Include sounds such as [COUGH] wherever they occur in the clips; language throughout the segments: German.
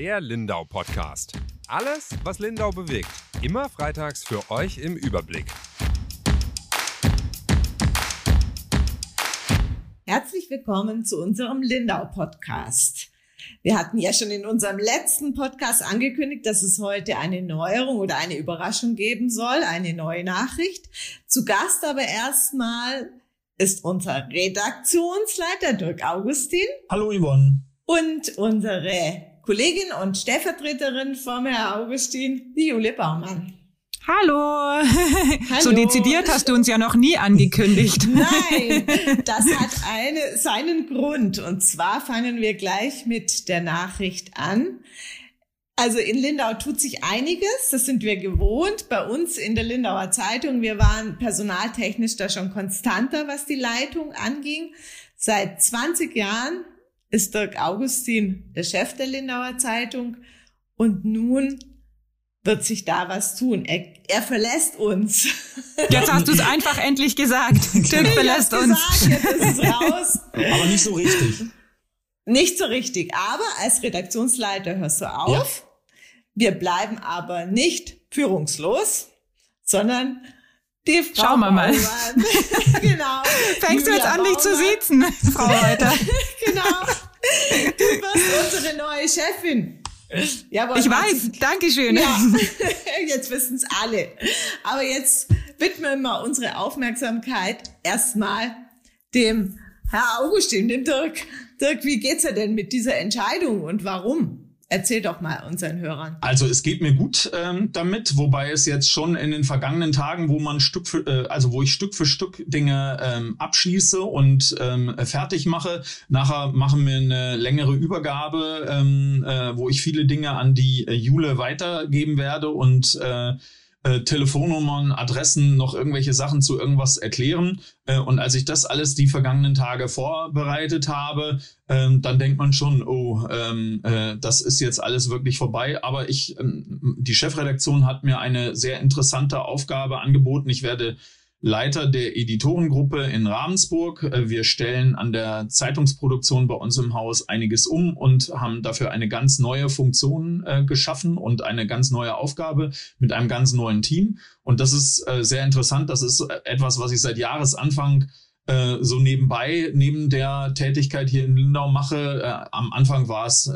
Der Lindau Podcast. Alles, was Lindau bewegt. Immer freitags für euch im Überblick. Herzlich willkommen zu unserem Lindau Podcast. Wir hatten ja schon in unserem letzten Podcast angekündigt, dass es heute eine Neuerung oder eine Überraschung geben soll, eine neue Nachricht. Zu Gast aber erstmal ist unser Redaktionsleiter Dirk Augustin. Hallo Yvonne. Und unsere Kollegin und Stellvertreterin von Herr Augustin, die Jule Baumann. Hallo. Hallo. So dezidiert hast du uns ja noch nie angekündigt. [LAUGHS] Nein, das hat eine, seinen Grund. Und zwar fangen wir gleich mit der Nachricht an. Also in Lindau tut sich einiges, das sind wir gewohnt. Bei uns in der Lindauer Zeitung, wir waren personaltechnisch da schon konstanter, was die Leitung anging. Seit 20 Jahren ist Dirk Augustin der Chef der Lindauer Zeitung und nun wird sich da was tun. Er, er verlässt uns. [LAUGHS] Jetzt hast du es einfach endlich gesagt. [LAUGHS] Dirk verlässt uns. Gesagt, jetzt ist es raus. Aber nicht so richtig. Nicht so richtig. Aber als Redaktionsleiter hörst du auf. Ja. Wir bleiben aber nicht führungslos, sondern die Frau Schauen wir mal. [LAUGHS] genau. Fängst du jetzt an, dich zu siezen, Frau Reuter? [LAUGHS] genau. Du wirst unsere neue Chefin. Jawohl, ich weiß, Dankeschön. Ja, [LAUGHS] jetzt wissen es alle. Aber jetzt widmen wir unsere Aufmerksamkeit erstmal dem Herr Augustin, dem Dirk. Dirk, wie geht's dir denn mit dieser Entscheidung und warum? Erzähl doch mal unseren Hörern. Also es geht mir gut ähm, damit, wobei es jetzt schon in den vergangenen Tagen, wo man Stück für, äh, also wo ich Stück für Stück Dinge ähm, abschließe und ähm, fertig mache. Nachher machen wir eine längere Übergabe, ähm, äh, wo ich viele Dinge an die äh, Jule weitergeben werde und äh, äh, Telefonnummern, Adressen, noch irgendwelche Sachen zu irgendwas erklären. Äh, und als ich das alles die vergangenen Tage vorbereitet habe, ähm, dann denkt man schon, oh, ähm, äh, das ist jetzt alles wirklich vorbei. Aber ich, ähm, die Chefredaktion hat mir eine sehr interessante Aufgabe angeboten. Ich werde Leiter der Editorengruppe in Ravensburg. Äh, wir stellen an der Zeitungsproduktion bei uns im Haus einiges um und haben dafür eine ganz neue Funktion äh, geschaffen und eine ganz neue Aufgabe mit einem ganz neuen Team. Und das ist äh, sehr interessant. Das ist äh, etwas, was ich seit Jahresanfang äh, so nebenbei, neben der Tätigkeit hier in Lindau mache. Äh, am Anfang war es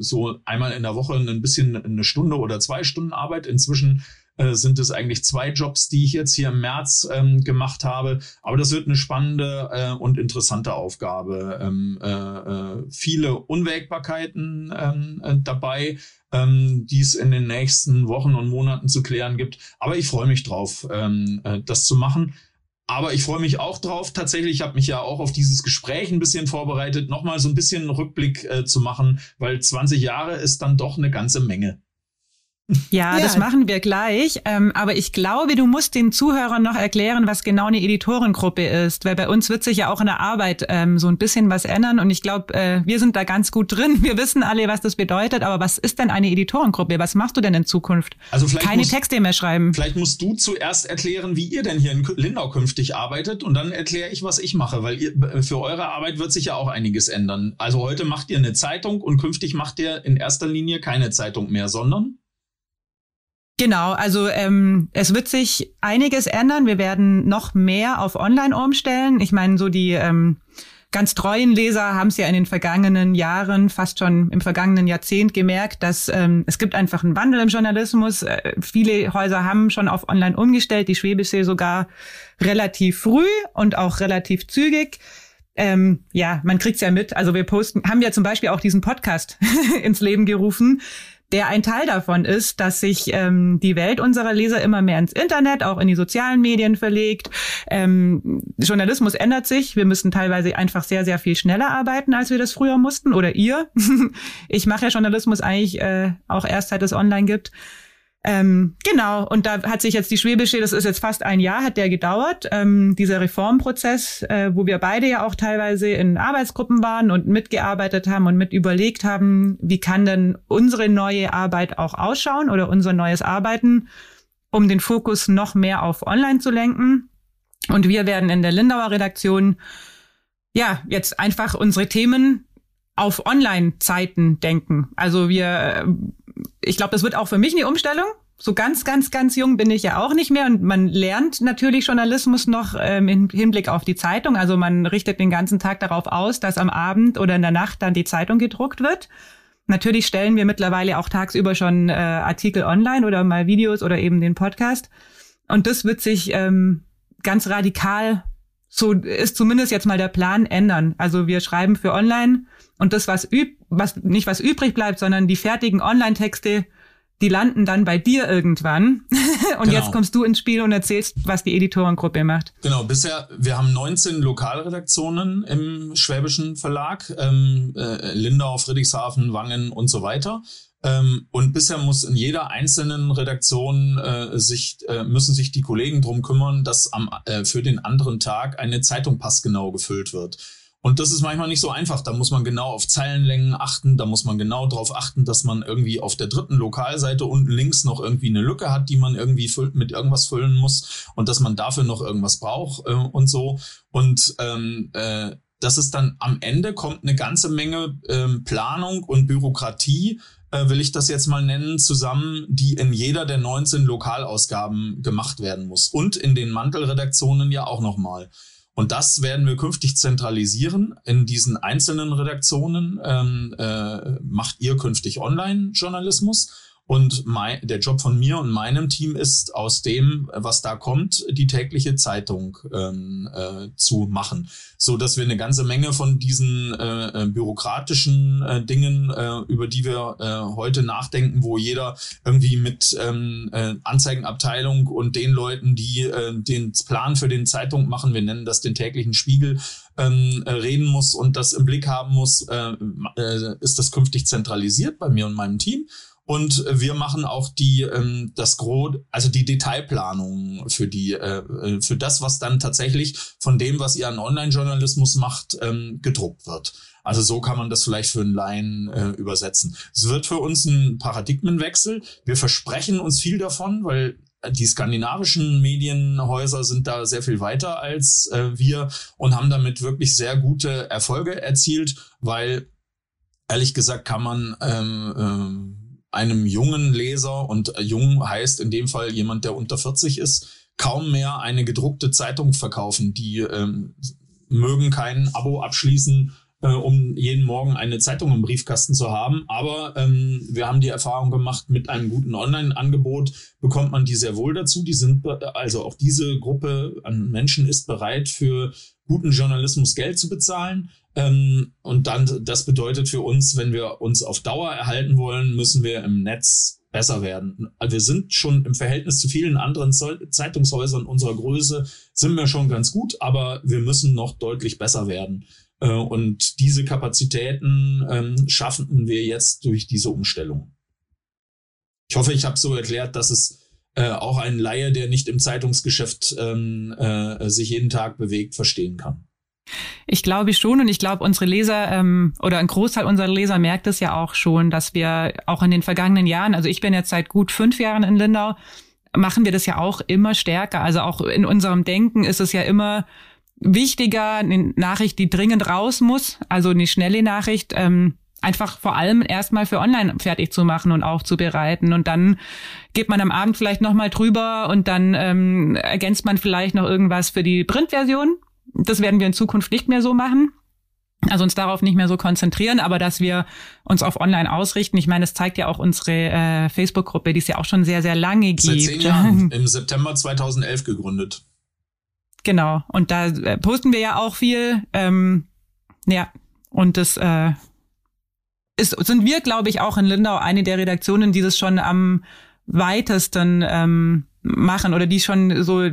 so einmal in der Woche ein bisschen eine Stunde oder zwei Stunden Arbeit. Inzwischen äh, sind es eigentlich zwei Jobs, die ich jetzt hier im März ähm, gemacht habe. Aber das wird eine spannende äh, und interessante Aufgabe. Ähm, äh, äh, viele Unwägbarkeiten ähm, äh, dabei, ähm, die es in den nächsten Wochen und Monaten zu klären gibt. Aber ich freue mich drauf, ähm, äh, das zu machen. Aber ich freue mich auch drauf. Tatsächlich, ich habe mich ja auch auf dieses Gespräch ein bisschen vorbereitet, nochmal so ein bisschen einen Rückblick äh, zu machen, weil 20 Jahre ist dann doch eine ganze Menge. Ja, ja, das machen wir gleich. Ähm, aber ich glaube, du musst den Zuhörern noch erklären, was genau eine Editorengruppe ist, weil bei uns wird sich ja auch in der Arbeit ähm, so ein bisschen was ändern. Und ich glaube, äh, wir sind da ganz gut drin. Wir wissen alle, was das bedeutet. Aber was ist denn eine Editorengruppe? Was machst du denn in Zukunft? Also vielleicht keine musst, Texte mehr schreiben. Vielleicht musst du zuerst erklären, wie ihr denn hier in Lindau künftig arbeitet, und dann erkläre ich, was ich mache, weil ihr, für eure Arbeit wird sich ja auch einiges ändern. Also heute macht ihr eine Zeitung und künftig macht ihr in erster Linie keine Zeitung mehr, sondern Genau, also ähm, es wird sich einiges ändern. Wir werden noch mehr auf Online umstellen. Ich meine, so die ähm, ganz treuen Leser haben es ja in den vergangenen Jahren, fast schon im vergangenen Jahrzehnt gemerkt, dass ähm, es gibt einfach einen Wandel im Journalismus. Äh, viele Häuser haben schon auf Online umgestellt, die Schwäbische sogar relativ früh und auch relativ zügig. Ähm, ja, man kriegt's ja mit. Also wir posten, haben ja zum Beispiel auch diesen Podcast [LAUGHS] ins Leben gerufen der ein Teil davon ist, dass sich ähm, die Welt unserer Leser immer mehr ins Internet, auch in die sozialen Medien verlegt. Ähm, Journalismus ändert sich. Wir müssen teilweise einfach sehr, sehr viel schneller arbeiten, als wir das früher mussten. Oder ihr. [LAUGHS] ich mache ja Journalismus eigentlich äh, auch erst, seit es online gibt. Ähm, genau, und da hat sich jetzt die Schwäbische, das ist jetzt fast ein Jahr, hat der gedauert, ähm, dieser Reformprozess, äh, wo wir beide ja auch teilweise in Arbeitsgruppen waren und mitgearbeitet haben und mit überlegt haben, wie kann denn unsere neue Arbeit auch ausschauen oder unser neues Arbeiten, um den Fokus noch mehr auf Online zu lenken. Und wir werden in der Lindauer Redaktion ja jetzt einfach unsere Themen auf Online-Zeiten denken. Also wir, äh, ich glaube, das wird auch für mich eine Umstellung. So ganz, ganz, ganz jung bin ich ja auch nicht mehr und man lernt natürlich Journalismus noch ähm, im Hinblick auf die Zeitung. Also man richtet den ganzen Tag darauf aus, dass am Abend oder in der Nacht dann die Zeitung gedruckt wird. Natürlich stellen wir mittlerweile auch tagsüber schon äh, Artikel online oder mal Videos oder eben den Podcast. Und das wird sich ähm, ganz radikal, so ist zumindest jetzt mal der Plan, ändern. Also wir schreiben für online und das, was üb was nicht was übrig bleibt, sondern die fertigen Online-Texte, die landen dann bei dir irgendwann. [LAUGHS] und genau. jetzt kommst du ins Spiel und erzählst, was die Editorengruppe macht. Genau, bisher, wir haben 19 Lokalredaktionen im Schwäbischen Verlag, ähm, äh, Lindau, Friedrichshafen, Wangen und so weiter. Ähm, und bisher muss in jeder einzelnen Redaktion äh, sich, äh, müssen sich die Kollegen drum kümmern, dass am, äh, für den anderen Tag eine Zeitung passgenau gefüllt wird. Und das ist manchmal nicht so einfach. Da muss man genau auf Zeilenlängen achten. Da muss man genau darauf achten, dass man irgendwie auf der dritten Lokalseite unten links noch irgendwie eine Lücke hat, die man irgendwie mit irgendwas füllen muss und dass man dafür noch irgendwas braucht äh, und so. Und ähm, äh, das ist dann am Ende kommt eine ganze Menge ähm, Planung und Bürokratie äh, will ich das jetzt mal nennen, zusammen, die in jeder der 19 Lokalausgaben gemacht werden muss. Und in den Mantelredaktionen ja auch nochmal. Und das werden wir künftig zentralisieren. In diesen einzelnen Redaktionen ähm, äh, macht ihr künftig Online-Journalismus und mein, der Job von mir und meinem Team ist, aus dem, was da kommt, die tägliche Zeitung ähm, äh, zu machen, so dass wir eine ganze Menge von diesen äh, äh, bürokratischen äh, Dingen, äh, über die wir äh, heute nachdenken, wo jeder irgendwie mit ähm, äh, Anzeigenabteilung und den Leuten, die äh, den Plan für den Zeitung machen, wir nennen das den täglichen Spiegel, ähm, äh, reden muss und das im Blick haben muss, äh, äh, ist das künftig zentralisiert bei mir und meinem Team. Und wir machen auch die ähm, das Gros, also die Detailplanung für die äh, äh, für das, was dann tatsächlich von dem, was ihr an Online-Journalismus macht, ähm, gedruckt wird. Also so kann man das vielleicht für einen Laien äh, übersetzen. Es wird für uns ein Paradigmenwechsel. Wir versprechen uns viel davon, weil die skandinavischen Medienhäuser sind da sehr viel weiter als äh, wir und haben damit wirklich sehr gute Erfolge erzielt, weil ehrlich gesagt kann man ähm, ähm, einem jungen Leser, und äh, jung heißt in dem Fall jemand, der unter 40 ist, kaum mehr eine gedruckte Zeitung verkaufen. Die ähm, mögen kein Abo abschließen, äh, um jeden Morgen eine Zeitung im Briefkasten zu haben. Aber ähm, wir haben die Erfahrung gemacht, mit einem guten Online-Angebot bekommt man die sehr wohl dazu. Die sind also auch diese Gruppe an Menschen ist bereit, für guten Journalismus Geld zu bezahlen. Ähm, und dann, das bedeutet für uns, wenn wir uns auf Dauer erhalten wollen, müssen wir im Netz besser werden. Wir sind schon im Verhältnis zu vielen anderen Zeitungshäusern unserer Größe, sind wir schon ganz gut, aber wir müssen noch deutlich besser werden. Äh, und diese Kapazitäten ähm, schaffen wir jetzt durch diese Umstellung. Ich hoffe, ich habe so erklärt, dass es äh, auch ein Laie, der nicht im Zeitungsgeschäft ähm, äh, sich jeden Tag bewegt, verstehen kann. Ich glaube schon und ich glaube, unsere Leser ähm, oder ein Großteil unserer Leser merkt es ja auch schon, dass wir auch in den vergangenen Jahren, also ich bin jetzt seit gut fünf Jahren in Lindau, machen wir das ja auch immer stärker. Also auch in unserem Denken ist es ja immer wichtiger, eine Nachricht, die dringend raus muss, also eine schnelle Nachricht, ähm, einfach vor allem erstmal für online fertig zu machen und aufzubereiten. Und dann geht man am Abend vielleicht nochmal drüber und dann ähm, ergänzt man vielleicht noch irgendwas für die Printversion das werden wir in Zukunft nicht mehr so machen. Also uns darauf nicht mehr so konzentrieren, aber dass wir uns auf Online ausrichten. Ich meine, das zeigt ja auch unsere äh, Facebook-Gruppe, die es ja auch schon sehr, sehr lange gibt. Seit zehn Jahren, [LAUGHS] im September 2011 gegründet. Genau, und da äh, posten wir ja auch viel. Ähm, ja, und das äh, ist, sind wir, glaube ich, auch in Lindau eine der Redaktionen, die das schon am weitesten ähm, machen oder die schon so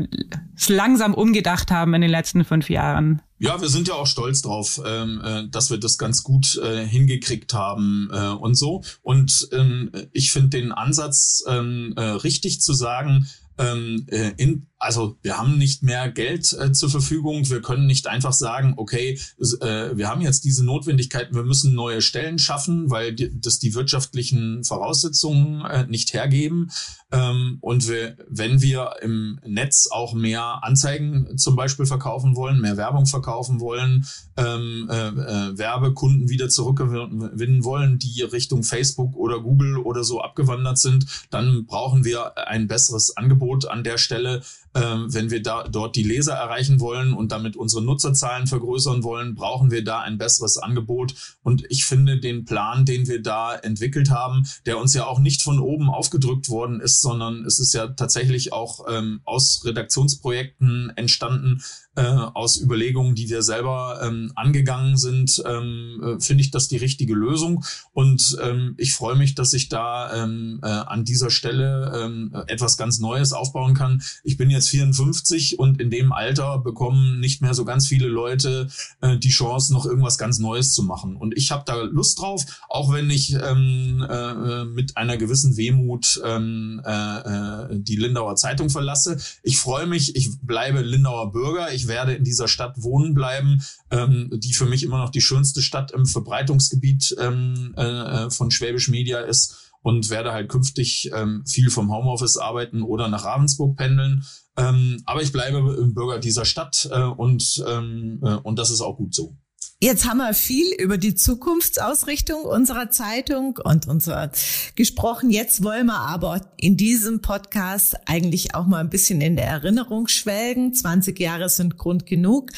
langsam umgedacht haben in den letzten fünf Jahren. Ja, wir sind ja auch stolz drauf, ähm, äh, dass wir das ganz gut äh, hingekriegt haben äh, und so. Und ähm, ich finde den Ansatz ähm, äh, richtig zu sagen, ähm, äh, in also wir haben nicht mehr Geld äh, zur Verfügung. Wir können nicht einfach sagen, okay, äh, wir haben jetzt diese Notwendigkeiten, wir müssen neue Stellen schaffen, weil die, das die wirtschaftlichen Voraussetzungen äh, nicht hergeben. Ähm, und wir, wenn wir im Netz auch mehr Anzeigen zum Beispiel verkaufen wollen, mehr Werbung verkaufen wollen, ähm, äh, äh, Werbekunden wieder zurückgewinnen wollen, die Richtung Facebook oder Google oder so abgewandert sind, dann brauchen wir ein besseres Angebot an der Stelle. Ähm, wenn wir da dort die Leser erreichen wollen und damit unsere Nutzerzahlen vergrößern wollen, brauchen wir da ein besseres Angebot. Und ich finde den Plan, den wir da entwickelt haben, der uns ja auch nicht von oben aufgedrückt worden ist, sondern es ist ja tatsächlich auch ähm, aus Redaktionsprojekten entstanden, äh, aus Überlegungen, die wir selber ähm, angegangen sind, ähm, äh, finde ich das die richtige Lösung. Und ähm, ich freue mich, dass ich da ähm, äh, an dieser Stelle ähm, etwas ganz Neues aufbauen kann. Ich bin jetzt 54 und in dem Alter bekommen nicht mehr so ganz viele Leute äh, die Chance, noch irgendwas ganz Neues zu machen. Und ich habe da Lust drauf, auch wenn ich ähm, äh, mit einer gewissen Wehmut ähm, äh, äh, die Lindauer Zeitung verlasse. Ich freue mich, ich bleibe Lindauer Bürger. Ich werde in dieser Stadt wohnen bleiben, ähm, die für mich immer noch die schönste Stadt im Verbreitungsgebiet ähm, äh, von Schwäbisch Media ist und werde halt künftig ähm, viel vom Homeoffice arbeiten oder nach Ravensburg pendeln. Ähm, aber ich bleibe Bürger dieser Stadt äh, und, ähm, äh, und das ist auch gut so. Jetzt haben wir viel über die Zukunftsausrichtung unserer Zeitung und unserer gesprochen. Jetzt wollen wir aber in diesem Podcast eigentlich auch mal ein bisschen in der Erinnerung schwelgen. 20 Jahre sind Grund genug.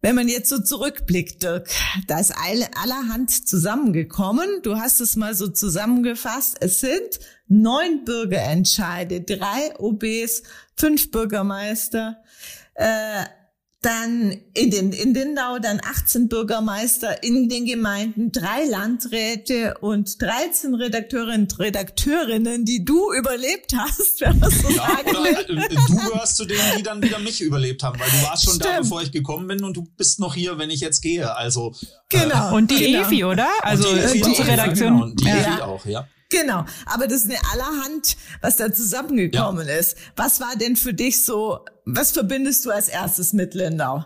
Wenn man jetzt so zurückblickt, Dirk, da ist allerhand zusammengekommen. Du hast es mal so zusammengefasst. Es sind neun Bürgerentscheide, drei OBs, fünf Bürgermeister, äh, dann in den in Lindau dann 18 Bürgermeister in den Gemeinden, drei Landräte und 13 Redakteurinnen und Redakteurinnen, die du überlebt hast, wenn man so ja, sagen will. Äh, du gehörst zu denen, die dann wieder mich überlebt haben, weil du warst schon Stimmt. da, bevor ich gekommen bin und du bist noch hier, wenn ich jetzt gehe. Also genau. Äh, und die genau. Evi, oder? Also die Evi unsere Redaktion. Genau. Und die ja. Evi auch, ja. Genau, aber das ist eine allerhand, was da zusammengekommen ja. ist. Was war denn für dich so, was verbindest du als erstes mit Lindau?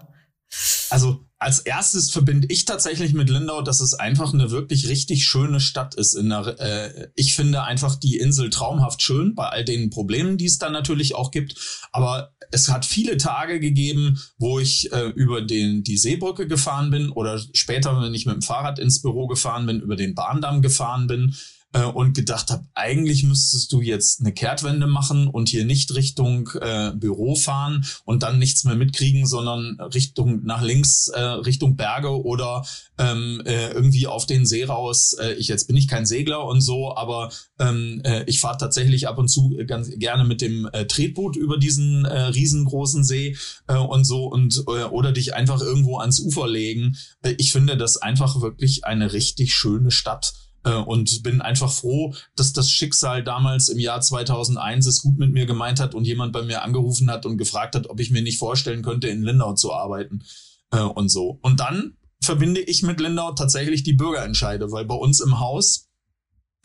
Also als erstes verbinde ich tatsächlich mit Lindau, dass es einfach eine wirklich richtig schöne Stadt ist. In der, äh, ich finde einfach die Insel traumhaft schön, bei all den Problemen, die es da natürlich auch gibt. Aber es hat viele Tage gegeben, wo ich äh, über den, die Seebrücke gefahren bin oder später, wenn ich mit dem Fahrrad ins Büro gefahren bin, über den Bahndamm gefahren bin äh, und gedacht habe, eigentlich müsstest du jetzt eine Kehrtwende machen und hier nicht Richtung äh, Büro fahren und dann nichts mehr mitkriegen, sondern Richtung nach links, äh, Richtung Berge oder ähm, äh, irgendwie auf den See raus. Äh, ich jetzt bin ich kein Segler und so, aber ähm, äh, ich fahre tatsächlich ab und zu ganz gerne mit dem äh, Tretboot über diesen äh, riesengroßen See äh, und so und äh, oder dich einfach irgendwo ans Ufer legen. Äh, ich finde das einfach wirklich eine richtig schöne Stadt. Äh, und bin einfach froh, dass das Schicksal damals im Jahr 2001 es gut mit mir gemeint hat und jemand bei mir angerufen hat und gefragt hat, ob ich mir nicht vorstellen könnte, in Lindau zu arbeiten äh, und so. Und dann verbinde ich mit Lindau tatsächlich die Bürgerentscheide, weil bei uns im Haus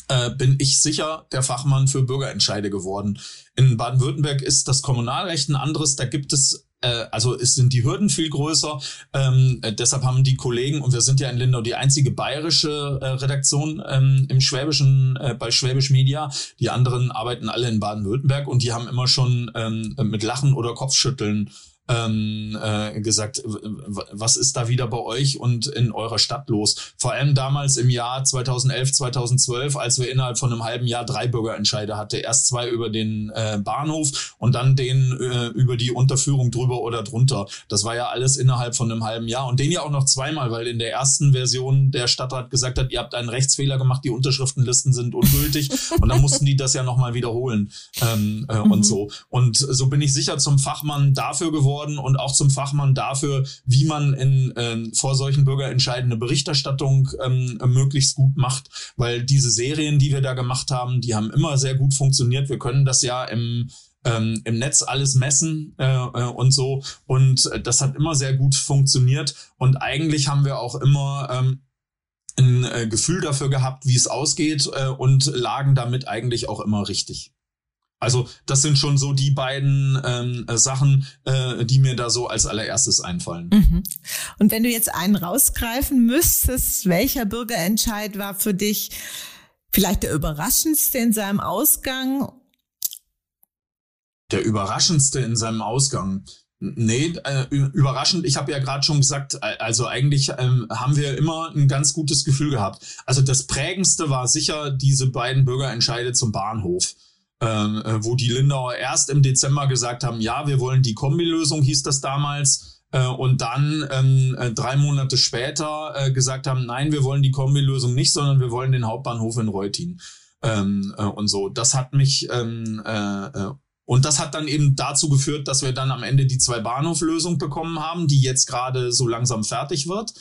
äh, bin ich sicher der Fachmann für Bürgerentscheide geworden. In Baden-Württemberg ist das Kommunalrecht ein anderes. Da gibt es also es sind die Hürden viel größer. Ähm, äh, deshalb haben die Kollegen, und wir sind ja in Lindau die einzige bayerische äh, Redaktion ähm, im Schwäbischen, äh, bei Schwäbisch Media. Die anderen arbeiten alle in Baden-Württemberg und die haben immer schon ähm, mit Lachen oder Kopfschütteln ähm, äh, gesagt, was ist da wieder bei euch und in eurer Stadt los? Vor allem damals im Jahr 2011, 2012, als wir innerhalb von einem halben Jahr drei Bürgerentscheide hatte. Erst zwei über den äh, Bahnhof und dann den äh, über die Unterführung drüber oder drunter. Das war ja alles innerhalb von einem halben Jahr und den ja auch noch zweimal, weil in der ersten Version der Stadtrat gesagt hat, ihr habt einen Rechtsfehler gemacht, die Unterschriftenlisten sind ungültig [LAUGHS] und dann mussten die das ja nochmal wiederholen ähm, äh, mhm. und so. Und so bin ich sicher zum Fachmann dafür geworden, geworden und auch zum Fachmann dafür, wie man in, äh, vor solchen Bürgerentscheiden eine Berichterstattung ähm, möglichst gut macht, weil diese Serien, die wir da gemacht haben, die haben immer sehr gut funktioniert. Wir können das ja im ähm, im Netz alles messen äh, äh, und so. Und äh, das hat immer sehr gut funktioniert. Und eigentlich haben wir auch immer ähm, ein äh, Gefühl dafür gehabt, wie es ausgeht äh, und lagen damit eigentlich auch immer richtig. Also das sind schon so die beiden ähm, äh, Sachen, äh, die mir da so als allererstes einfallen. Mhm. Und wenn du jetzt einen rausgreifen müsstest, welcher Bürgerentscheid war für dich vielleicht der überraschendste in seinem Ausgang? Der überraschendste in seinem Ausgang. Nee, äh, überraschend. Ich habe ja gerade schon gesagt, also eigentlich ähm, haben wir immer ein ganz gutes Gefühl gehabt. Also das prägendste war sicher diese beiden Bürgerentscheide zum Bahnhof, ähm, äh, wo die Lindauer erst im Dezember gesagt haben, ja, wir wollen die Kombilösung, hieß das damals. Äh, und dann ähm, äh, drei Monate später äh, gesagt haben, nein, wir wollen die Kombilösung nicht, sondern wir wollen den Hauptbahnhof in Reutin. Ähm, äh, und so. Das hat mich ähm, äh, äh und das hat dann eben dazu geführt, dass wir dann am Ende die zwei Bahnhoflösung bekommen haben, die jetzt gerade so langsam fertig wird.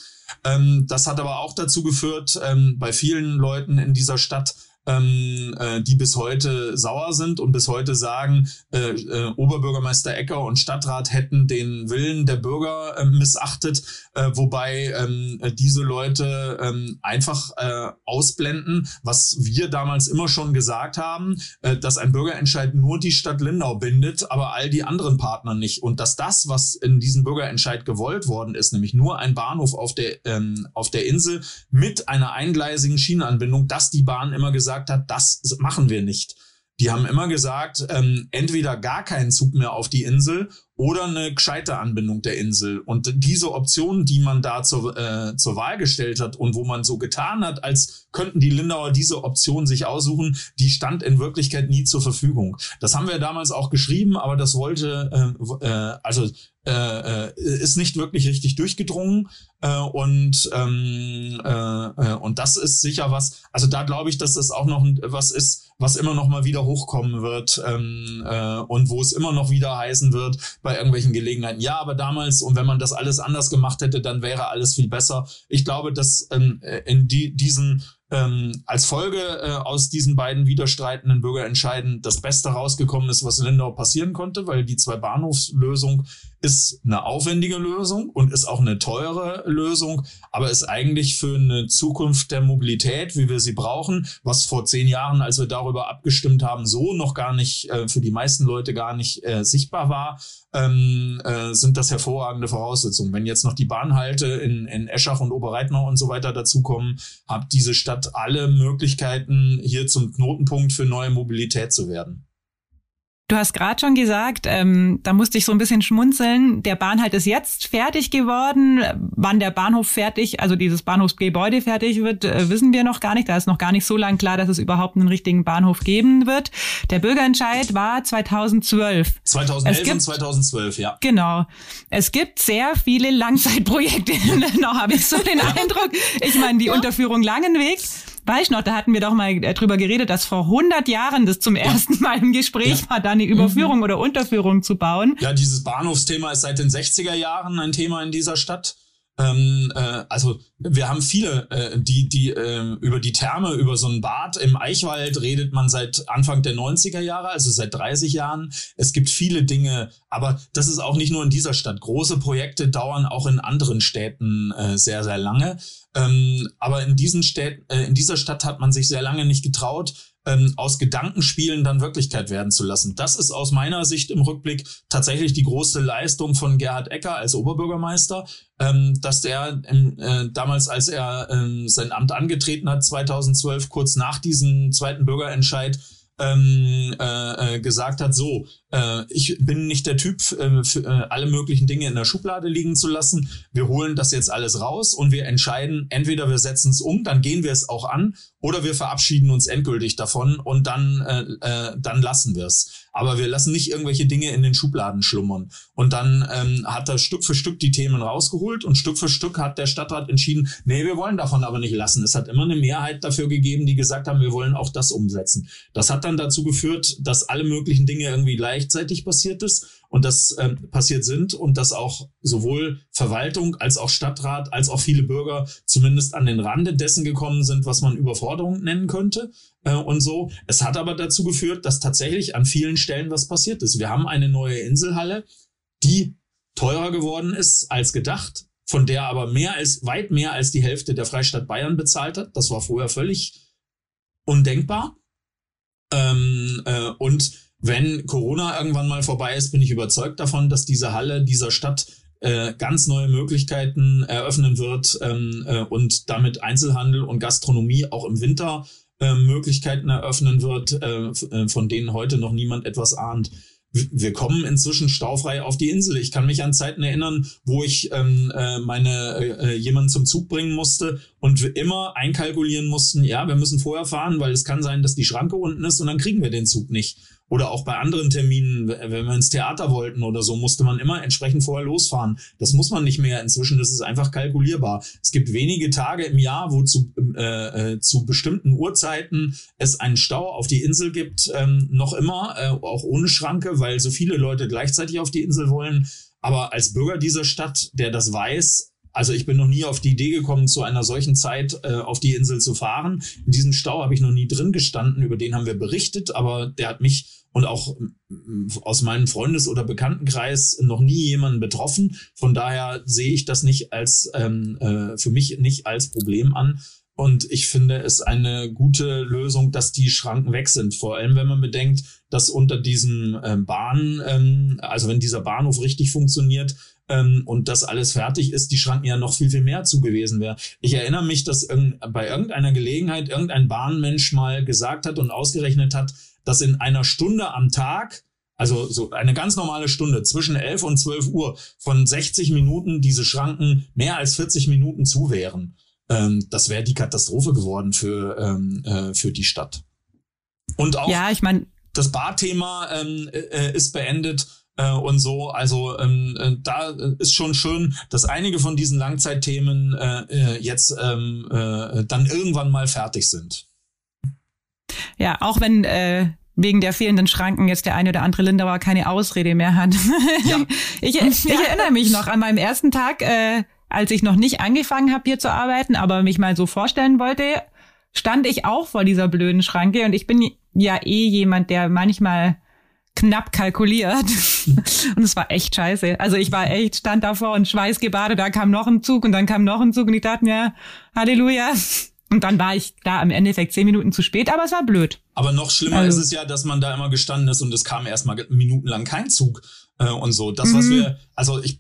Ähm, das hat aber auch dazu geführt, ähm, bei vielen Leuten in dieser Stadt, ähm, äh, die bis heute sauer sind und bis heute sagen, äh, äh, Oberbürgermeister Ecker und Stadtrat hätten den Willen der Bürger äh, missachtet, äh, wobei ähm, diese Leute ähm, einfach äh, ausblenden, was wir damals immer schon gesagt haben, äh, dass ein Bürgerentscheid nur die Stadt Lindau bindet, aber all die anderen Partner nicht. Und dass das, was in diesem Bürgerentscheid gewollt worden ist, nämlich nur ein Bahnhof auf der, ähm, auf der Insel mit einer eingleisigen Schienenanbindung, dass die Bahn immer gesagt gesagt hat, das machen wir nicht. Die haben immer gesagt, ähm, entweder gar keinen Zug mehr auf die Insel oder eine gescheite Anbindung der Insel. Und diese Option, die man da zur, äh, zur Wahl gestellt hat und wo man so getan hat, als könnten die Lindauer diese Option sich aussuchen, die stand in Wirklichkeit nie zur Verfügung. Das haben wir damals auch geschrieben, aber das wollte, äh, äh, also äh, äh, ist nicht wirklich richtig durchgedrungen. Äh, und, ähm, äh, äh, und das ist sicher was, also da glaube ich, dass das auch noch was ist, was immer noch mal wieder hochkommen wird ähm, äh, und wo es immer noch wieder heißen wird bei irgendwelchen Gelegenheiten. Ja, aber damals und wenn man das alles anders gemacht hätte, dann wäre alles viel besser. Ich glaube, dass ähm, in die, diesen ähm, als Folge äh, aus diesen beiden widerstreitenden Bürgerentscheiden das Beste rausgekommen ist, was in Lindau passieren konnte, weil die zwei Bahnhofslösung ist eine aufwendige Lösung und ist auch eine teure Lösung, aber ist eigentlich für eine Zukunft der Mobilität, wie wir sie brauchen, was vor zehn Jahren, als wir darüber abgestimmt haben, so noch gar nicht äh, für die meisten Leute gar nicht äh, sichtbar war, ähm, äh, sind das hervorragende Voraussetzungen. Wenn jetzt noch die Bahnhalte in, in Eschach und Oberreitnau und so weiter dazukommen, hat diese Stadt alle Möglichkeiten, hier zum Knotenpunkt für neue Mobilität zu werden. Du hast gerade schon gesagt, ähm, da musste ich so ein bisschen schmunzeln. Der Bahnhalt ist jetzt fertig geworden. Wann der Bahnhof fertig, also dieses Bahnhofsgebäude fertig wird, äh, wissen wir noch gar nicht. Da ist noch gar nicht so lang klar, dass es überhaupt einen richtigen Bahnhof geben wird. Der Bürgerentscheid war 2012. 2011 gibt, und 2012, ja. Genau. Es gibt sehr viele Langzeitprojekte. [LAUGHS] noch habe ich so den Eindruck. Ich meine, die ja. Unterführung Langenweg Weißt noch, da hatten wir doch mal äh, drüber geredet, dass vor 100 Jahren das zum ersten Mal im Gespräch ja. war, da eine Überführung mhm. oder Unterführung zu bauen. Ja, dieses Bahnhofsthema ist seit den 60er Jahren ein Thema in dieser Stadt. Ähm, äh, also wir haben viele, äh, die, die äh, über die Therme, über so ein Bad im Eichwald redet man seit Anfang der 90er Jahre, also seit 30 Jahren. Es gibt viele Dinge, aber das ist auch nicht nur in dieser Stadt. Große Projekte dauern auch in anderen Städten äh, sehr, sehr lange. Ähm, aber in diesen Städten, äh, in dieser Stadt hat man sich sehr lange nicht getraut, ähm, aus Gedankenspielen dann Wirklichkeit werden zu lassen. Das ist aus meiner Sicht im Rückblick tatsächlich die große Leistung von Gerhard Ecker als Oberbürgermeister, ähm, dass der ähm, äh, damals, als er ähm, sein Amt angetreten hat, 2012, kurz nach diesem zweiten Bürgerentscheid, ähm, äh, äh, gesagt hat, so, äh, ich bin nicht der Typ, äh, für, äh, alle möglichen Dinge in der Schublade liegen zu lassen. Wir holen das jetzt alles raus und wir entscheiden, entweder wir setzen es um, dann gehen wir es auch an, oder wir verabschieden uns endgültig davon und dann, äh, äh, dann lassen wir es. Aber wir lassen nicht irgendwelche Dinge in den Schubladen schlummern. Und dann ähm, hat er Stück für Stück die Themen rausgeholt und Stück für Stück hat der Stadtrat entschieden, nee, wir wollen davon aber nicht lassen. Es hat immer eine Mehrheit dafür gegeben, die gesagt haben, wir wollen auch das umsetzen. Das hat dann dazu geführt, dass alle möglichen Dinge irgendwie gleichzeitig passiert ist und das äh, passiert sind und dass auch sowohl Verwaltung als auch Stadtrat als auch viele Bürger zumindest an den Rande dessen gekommen sind, was man Überforderung nennen könnte äh, und so. Es hat aber dazu geführt, dass tatsächlich an vielen Stellen was passiert ist. Wir haben eine neue Inselhalle, die teurer geworden ist als gedacht, von der aber mehr als weit mehr als die Hälfte der Freistaat Bayern bezahlt hat. Das war vorher völlig undenkbar. Ähm, äh, und wenn Corona irgendwann mal vorbei ist, bin ich überzeugt davon, dass diese Halle dieser Stadt äh, ganz neue Möglichkeiten eröffnen wird ähm, äh, und damit Einzelhandel und Gastronomie auch im Winter äh, Möglichkeiten eröffnen wird, äh, äh, von denen heute noch niemand etwas ahnt wir kommen inzwischen staufrei auf die Insel. Ich kann mich an Zeiten erinnern, wo ich ähm, äh, meine äh, jemanden zum Zug bringen musste und wir immer einkalkulieren mussten, ja, wir müssen vorher fahren, weil es kann sein, dass die Schranke unten ist und dann kriegen wir den Zug nicht. Oder auch bei anderen Terminen, wenn wir ins Theater wollten oder so, musste man immer entsprechend vorher losfahren. Das muss man nicht mehr. Inzwischen ist es einfach kalkulierbar. Es gibt wenige Tage im Jahr, wo zu, äh, äh, zu bestimmten Uhrzeiten es einen Stau auf die Insel gibt. Ähm, noch immer, äh, auch ohne Schranke, weil so viele Leute gleichzeitig auf die Insel wollen. Aber als Bürger dieser Stadt, der das weiß, also ich bin noch nie auf die Idee gekommen, zu einer solchen Zeit äh, auf die Insel zu fahren. In diesem Stau habe ich noch nie drin gestanden, über den haben wir berichtet, aber der hat mich und auch aus meinem Freundes- oder Bekanntenkreis noch nie jemanden betroffen. Von daher sehe ich das nicht als ähm, äh, für mich nicht als Problem an. Und ich finde es eine gute Lösung, dass die Schranken weg sind. Vor allem, wenn man bedenkt, dass unter diesem ähm, Bahn, ähm, also wenn dieser Bahnhof richtig funktioniert, ähm, und das alles fertig ist, die Schranken ja noch viel, viel mehr zugewesen wäre. Ich erinnere mich, dass bei irgendeiner Gelegenheit irgendein Bahnmensch mal gesagt hat und ausgerechnet hat, dass in einer Stunde am Tag also so eine ganz normale Stunde zwischen 11 und 12 Uhr von 60 Minuten diese Schranken mehr als 40 Minuten zu wären. Ähm, das wäre die Katastrophe geworden für, ähm, äh, für die Stadt. Und auch ja, ich mein, das Barthema ähm, äh, ist beendet äh, und so. Also ähm, äh, da ist schon schön, dass einige von diesen Langzeitthemen äh, äh, jetzt ähm, äh, dann irgendwann mal fertig sind. Ja, auch wenn äh, wegen der fehlenden Schranken jetzt der eine oder andere Lindauer keine Ausrede mehr hat. Ja. [LAUGHS] ich, ich erinnere mich noch an meinem ersten Tag, äh, als ich noch nicht angefangen habe, hier zu arbeiten, aber mich mal so vorstellen wollte, stand ich auch vor dieser blöden Schranke und ich bin ja eh jemand, der manchmal knapp kalkuliert. [LAUGHS] und es war echt scheiße. Also ich war echt, stand davor und schweißgebadet, da kam noch ein Zug und dann kam noch ein Zug und ich dachte mir, Halleluja. Und dann war ich da im Endeffekt zehn Minuten zu spät, aber es war blöd. Aber noch schlimmer also, ist es ja, dass man da immer gestanden ist und es kam erstmal minutenlang kein Zug äh, und so. Das, was mhm. wir, also ich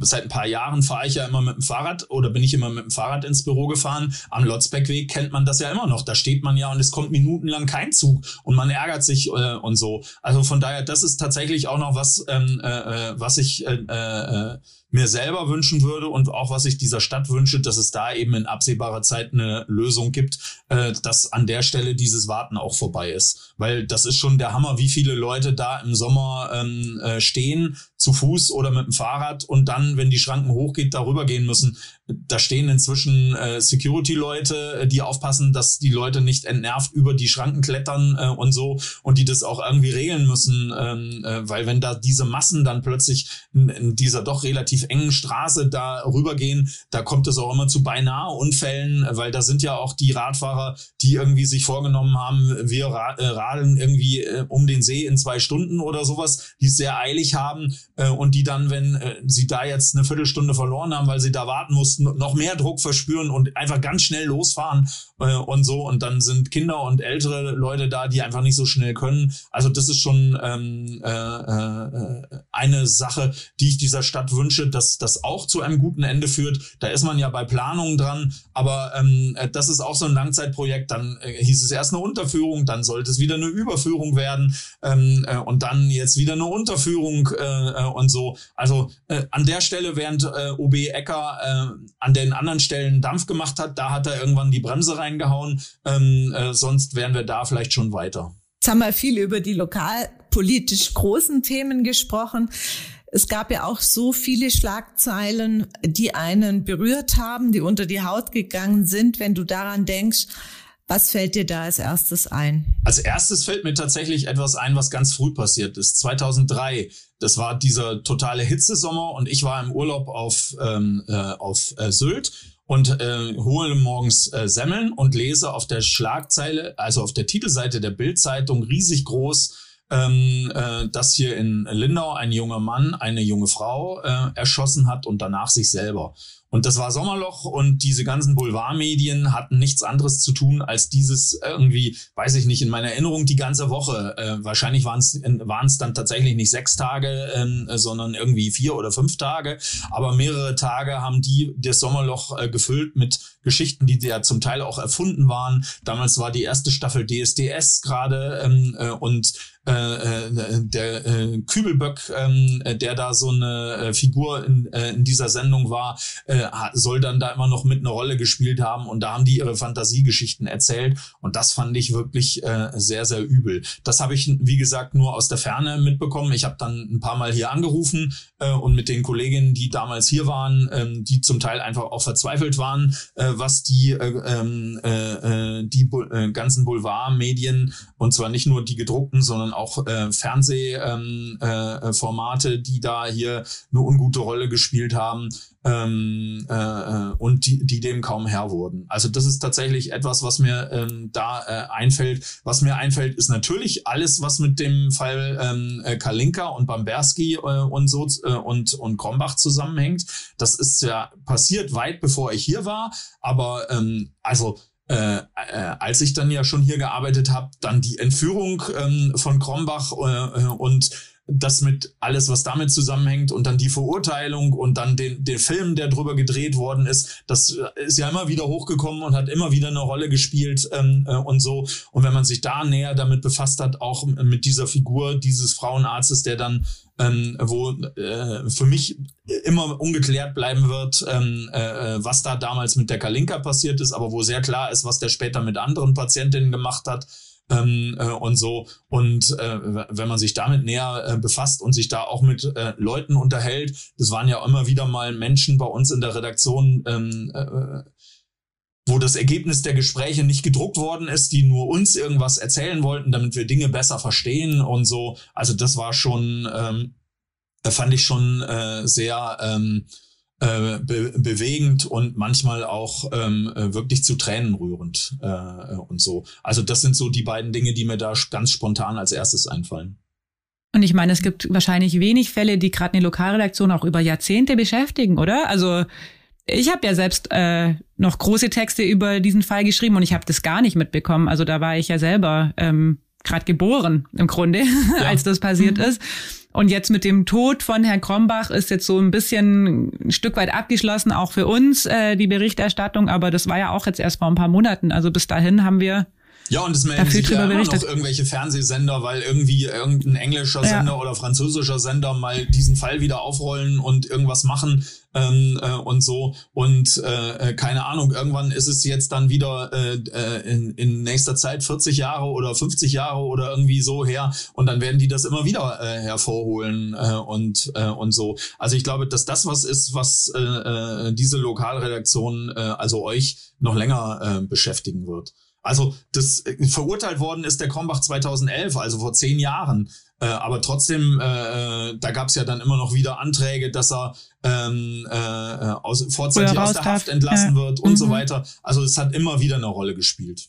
seit ein paar Jahren fahre ich ja immer mit dem Fahrrad oder bin ich immer mit dem Fahrrad ins Büro gefahren. Am Lotzbeckweg kennt man das ja immer noch. Da steht man ja und es kommt minutenlang kein Zug und man ärgert sich äh, und so. Also von daher, das ist tatsächlich auch noch was, ähm, äh, äh was ich äh, äh, mir selber wünschen würde und auch was ich dieser Stadt wünsche, dass es da eben in absehbarer Zeit eine Lösung gibt, äh, dass an der Stelle dieses Warten auch vorbei ist. Weil das ist schon der Hammer, wie viele Leute da im Sommer ähm, äh, stehen, zu Fuß oder mit dem Fahrrad und dann, wenn die Schranken hochgeht, darüber gehen müssen. Da stehen inzwischen äh, Security-Leute, äh, die aufpassen, dass die Leute nicht entnervt über die Schranken klettern äh, und so und die das auch irgendwie regeln müssen, ähm, äh, weil wenn da diese Massen dann plötzlich in, in dieser doch relativ engen Straße da rübergehen, da kommt es auch immer zu beinahe Unfällen, weil da sind ja auch die Radfahrer, die irgendwie sich vorgenommen haben, wir äh, radeln irgendwie äh, um den See in zwei Stunden oder sowas, die es sehr eilig haben äh, und die dann, wenn äh, sie da jetzt eine Viertelstunde verloren haben, weil sie da warten mussten, noch mehr Druck verspüren und einfach ganz schnell losfahren äh, und so. Und dann sind Kinder und ältere Leute da, die einfach nicht so schnell können. Also das ist schon ähm, äh, äh, eine Sache, die ich dieser Stadt wünsche, dass das auch zu einem guten Ende führt. Da ist man ja bei Planungen dran, aber ähm, äh, das ist auch so ein Langzeitprojekt. Dann äh, hieß es erst eine Unterführung, dann sollte es wieder eine Überführung werden ähm, äh, und dann jetzt wieder eine Unterführung äh, äh, und so. Also äh, an der Stelle, während äh, OB Ecker äh, an den anderen Stellen Dampf gemacht hat, da hat er irgendwann die Bremse reingehauen. Ähm, äh, sonst wären wir da vielleicht schon weiter. Jetzt haben wir viel über die lokalpolitisch großen Themen gesprochen. Es gab ja auch so viele Schlagzeilen, die einen berührt haben, die unter die Haut gegangen sind. Wenn du daran denkst, was fällt dir da als erstes ein? Als erstes fällt mir tatsächlich etwas ein, was ganz früh passiert ist. 2003. Das war dieser totale Hitzesommer und ich war im Urlaub auf, ähm, äh, auf äh, Sylt und äh, hole morgens äh, Semmeln und lese auf der Schlagzeile, also auf der Titelseite der Bildzeitung riesig groß ähm, äh, dass hier in Lindau ein junger Mann eine junge Frau äh, erschossen hat und danach sich selber. Und das war Sommerloch und diese ganzen Boulevardmedien hatten nichts anderes zu tun, als dieses irgendwie, weiß ich nicht, in meiner Erinnerung die ganze Woche. Äh, wahrscheinlich waren es dann tatsächlich nicht sechs Tage, ähm, sondern irgendwie vier oder fünf Tage. Aber mehrere Tage haben die das Sommerloch äh, gefüllt mit Geschichten, die ja zum Teil auch erfunden waren. Damals war die erste Staffel DSDS gerade ähm, äh, und äh, äh, der äh, Kübelböck, ähm, der da so eine äh, Figur in, äh, in dieser Sendung war, äh, soll dann da immer noch mit eine Rolle gespielt haben und da haben die ihre Fantasiegeschichten erzählt und das fand ich wirklich äh, sehr, sehr übel. Das habe ich, wie gesagt, nur aus der Ferne mitbekommen. Ich habe dann ein paar Mal hier angerufen äh, und mit den Kolleginnen, die damals hier waren, ähm, die zum Teil einfach auch verzweifelt waren, äh, was die, äh, ähm, äh, äh, die äh, ganzen Boulevardmedien und zwar nicht nur die gedruckten, sondern auch äh, Fernsehformate, ähm, äh, die da hier eine ungute Rolle gespielt haben ähm, äh, äh, und die, die dem kaum Herr wurden. Also das ist tatsächlich etwas, was mir ähm, da äh, einfällt. Was mir einfällt, ist natürlich alles, was mit dem Fall ähm, äh, Kalinka und Bamberski äh, und so äh, und und Krombach zusammenhängt. Das ist ja passiert weit bevor ich hier war, aber ähm, also äh, äh, als ich dann ja schon hier gearbeitet habe, dann die Entführung ähm, von Krombach äh, und das mit alles, was damit zusammenhängt und dann die Verurteilung und dann den, den Film, der drüber gedreht worden ist, das äh, ist ja immer wieder hochgekommen und hat immer wieder eine Rolle gespielt ähm, äh, und so. Und wenn man sich da näher damit befasst hat, auch mit dieser Figur dieses Frauenarztes, der dann ähm, wo äh, für mich immer ungeklärt bleiben wird, ähm, äh, was da damals mit der Kalinka passiert ist, aber wo sehr klar ist, was der später mit anderen Patientinnen gemacht hat. Ähm, äh, und so. Und äh, wenn man sich damit näher äh, befasst und sich da auch mit äh, Leuten unterhält, das waren ja immer wieder mal Menschen bei uns in der Redaktion, ähm, äh, wo das Ergebnis der Gespräche nicht gedruckt worden ist, die nur uns irgendwas erzählen wollten, damit wir Dinge besser verstehen und so. Also das war schon, ähm, fand ich schon äh, sehr ähm, äh, be bewegend und manchmal auch ähm, äh, wirklich zu Tränen rührend äh, und so. Also das sind so die beiden Dinge, die mir da ganz spontan als erstes einfallen. Und ich meine, es gibt wahrscheinlich wenig Fälle, die gerade eine Lokalredaktion auch über Jahrzehnte beschäftigen, oder? Also ich habe ja selbst äh, noch große Texte über diesen Fall geschrieben und ich habe das gar nicht mitbekommen. Also da war ich ja selber ähm, gerade geboren im Grunde, [LAUGHS] ja. als das passiert mhm. ist. Und jetzt mit dem Tod von Herrn Krombach ist jetzt so ein bisschen ein Stück weit abgeschlossen, auch für uns äh, die Berichterstattung. Aber das war ja auch jetzt erst vor ein paar Monaten. Also bis dahin haben wir ja, und es melden sich ja immer noch irgendwelche Fernsehsender, weil irgendwie irgendein englischer ja. Sender oder französischer Sender mal diesen Fall wieder aufrollen und irgendwas machen ähm, äh, und so. Und äh, äh keine Ahnung, irgendwann ist es jetzt dann wieder äh, äh in, in nächster Zeit 40 Jahre oder 50 Jahre oder irgendwie so her und dann werden die das immer wieder äh, hervorholen äh, und, äh, und so. Also ich glaube, dass das was ist, was äh, äh, diese Lokalredaktion, äh, also euch, noch länger äh, beschäftigen wird. Also das äh, verurteilt worden ist der Krombach 2011, also vor zehn Jahren. Äh, aber trotzdem, äh, äh, da gab es ja dann immer noch wieder Anträge, dass er ähm, äh, aus, vorzeitig aus der Haft entlassen ja. wird und mhm. so weiter. Also es hat immer wieder eine Rolle gespielt.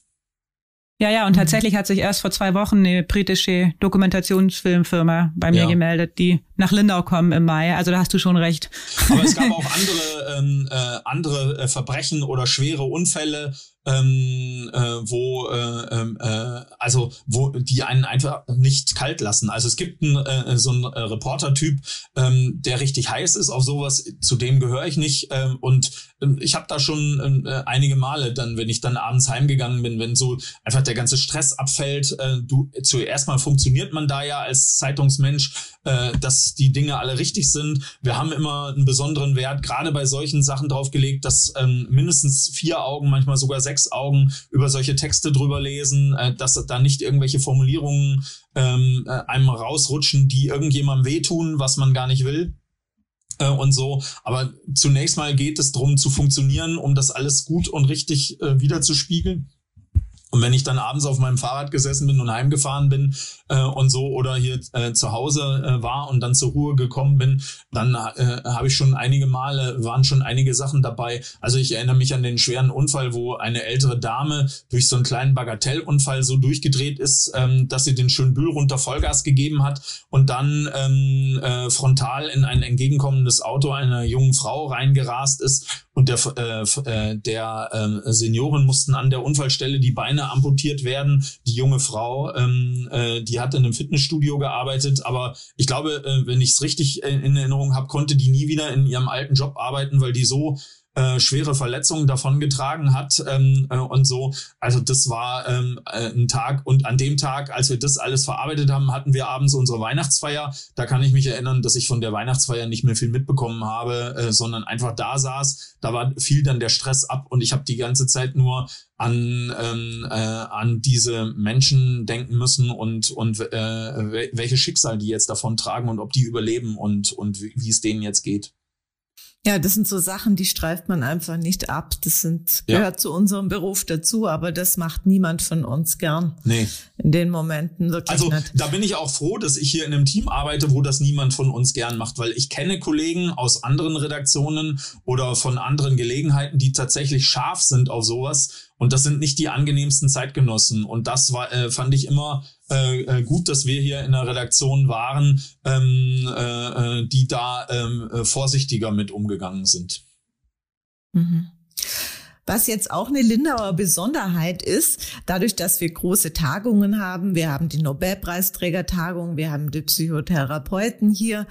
Ja, ja, und mhm. tatsächlich hat sich erst vor zwei Wochen eine britische Dokumentationsfilmfirma bei mir ja. gemeldet, die nach Lindau kommen im Mai. Also da hast du schon recht. Aber es gab [LAUGHS] auch andere, ähm, äh, andere äh, Verbrechen oder schwere Unfälle, ähm, äh, wo äh, ähm, äh, also wo die einen einfach nicht kalt lassen. Also es gibt einen, äh, so einen äh, Reporter-Typ, ähm, der richtig heiß ist auf sowas. Zu dem gehöre ich nicht ähm, und ähm, ich habe da schon äh, einige Male dann, wenn ich dann abends heimgegangen bin, wenn so einfach der ganze Stress abfällt. Äh, du zuerst mal funktioniert man da ja als Zeitungsmensch, äh, dass die Dinge alle richtig sind. Wir haben immer einen besonderen Wert, gerade bei solchen Sachen draufgelegt, dass ähm, mindestens vier Augen, manchmal sogar sechs Augen über solche Texte drüber lesen, äh, dass da nicht irgendwelche Formulierungen ähm, äh, einem rausrutschen, die irgendjemandem wehtun, was man gar nicht will äh, und so. Aber zunächst mal geht es darum zu funktionieren, um das alles gut und richtig äh, wiederzuspiegeln. Und wenn ich dann abends auf meinem Fahrrad gesessen bin und heimgefahren bin äh, und so oder hier äh, zu Hause äh, war und dann zur Ruhe gekommen bin, dann äh, habe ich schon einige Male, waren schon einige Sachen dabei. Also ich erinnere mich an den schweren Unfall, wo eine ältere Dame durch so einen kleinen Bagatellunfall so durchgedreht ist, ähm, dass sie den schönen Bühl runter Vollgas gegeben hat und dann ähm, äh, frontal in ein entgegenkommendes Auto einer jungen Frau reingerast ist und der, äh, äh, der äh, Senioren mussten an der Unfallstelle die Beine amputiert werden. Die junge Frau, ähm, äh, die hat in einem Fitnessstudio gearbeitet, aber ich glaube, äh, wenn ich es richtig in Erinnerung habe, konnte die nie wieder in ihrem alten Job arbeiten, weil die so äh, schwere Verletzungen davongetragen hat ähm, äh, und so. Also das war ähm, äh, ein Tag und an dem Tag, als wir das alles verarbeitet haben, hatten wir abends unsere Weihnachtsfeier. Da kann ich mich erinnern, dass ich von der Weihnachtsfeier nicht mehr viel mitbekommen habe, äh, sondern einfach da saß. Da war fiel dann der Stress ab und ich habe die ganze Zeit nur an ähm, äh, an diese Menschen denken müssen und und äh, welche Schicksal die jetzt davon tragen und ob die überleben und und wie es denen jetzt geht. Ja, das sind so Sachen, die streift man einfach nicht ab. Das sind, ja. gehört zu unserem Beruf dazu, aber das macht niemand von uns gern. Nee. In den Momenten wirklich Also, nicht. da bin ich auch froh, dass ich hier in einem Team arbeite, wo das niemand von uns gern macht, weil ich kenne Kollegen aus anderen Redaktionen oder von anderen Gelegenheiten, die tatsächlich scharf sind auf sowas und das sind nicht die angenehmsten Zeitgenossen. Und das war, äh, fand ich immer äh, äh, gut, dass wir hier in der Redaktion waren, ähm, äh, äh die da ähm, äh, vorsichtiger mit umgegangen sind. Mhm. Was jetzt auch eine Lindauer Besonderheit ist, dadurch, dass wir große Tagungen haben, wir haben die Nobelpreisträgertagung, wir haben die Psychotherapeuten hier,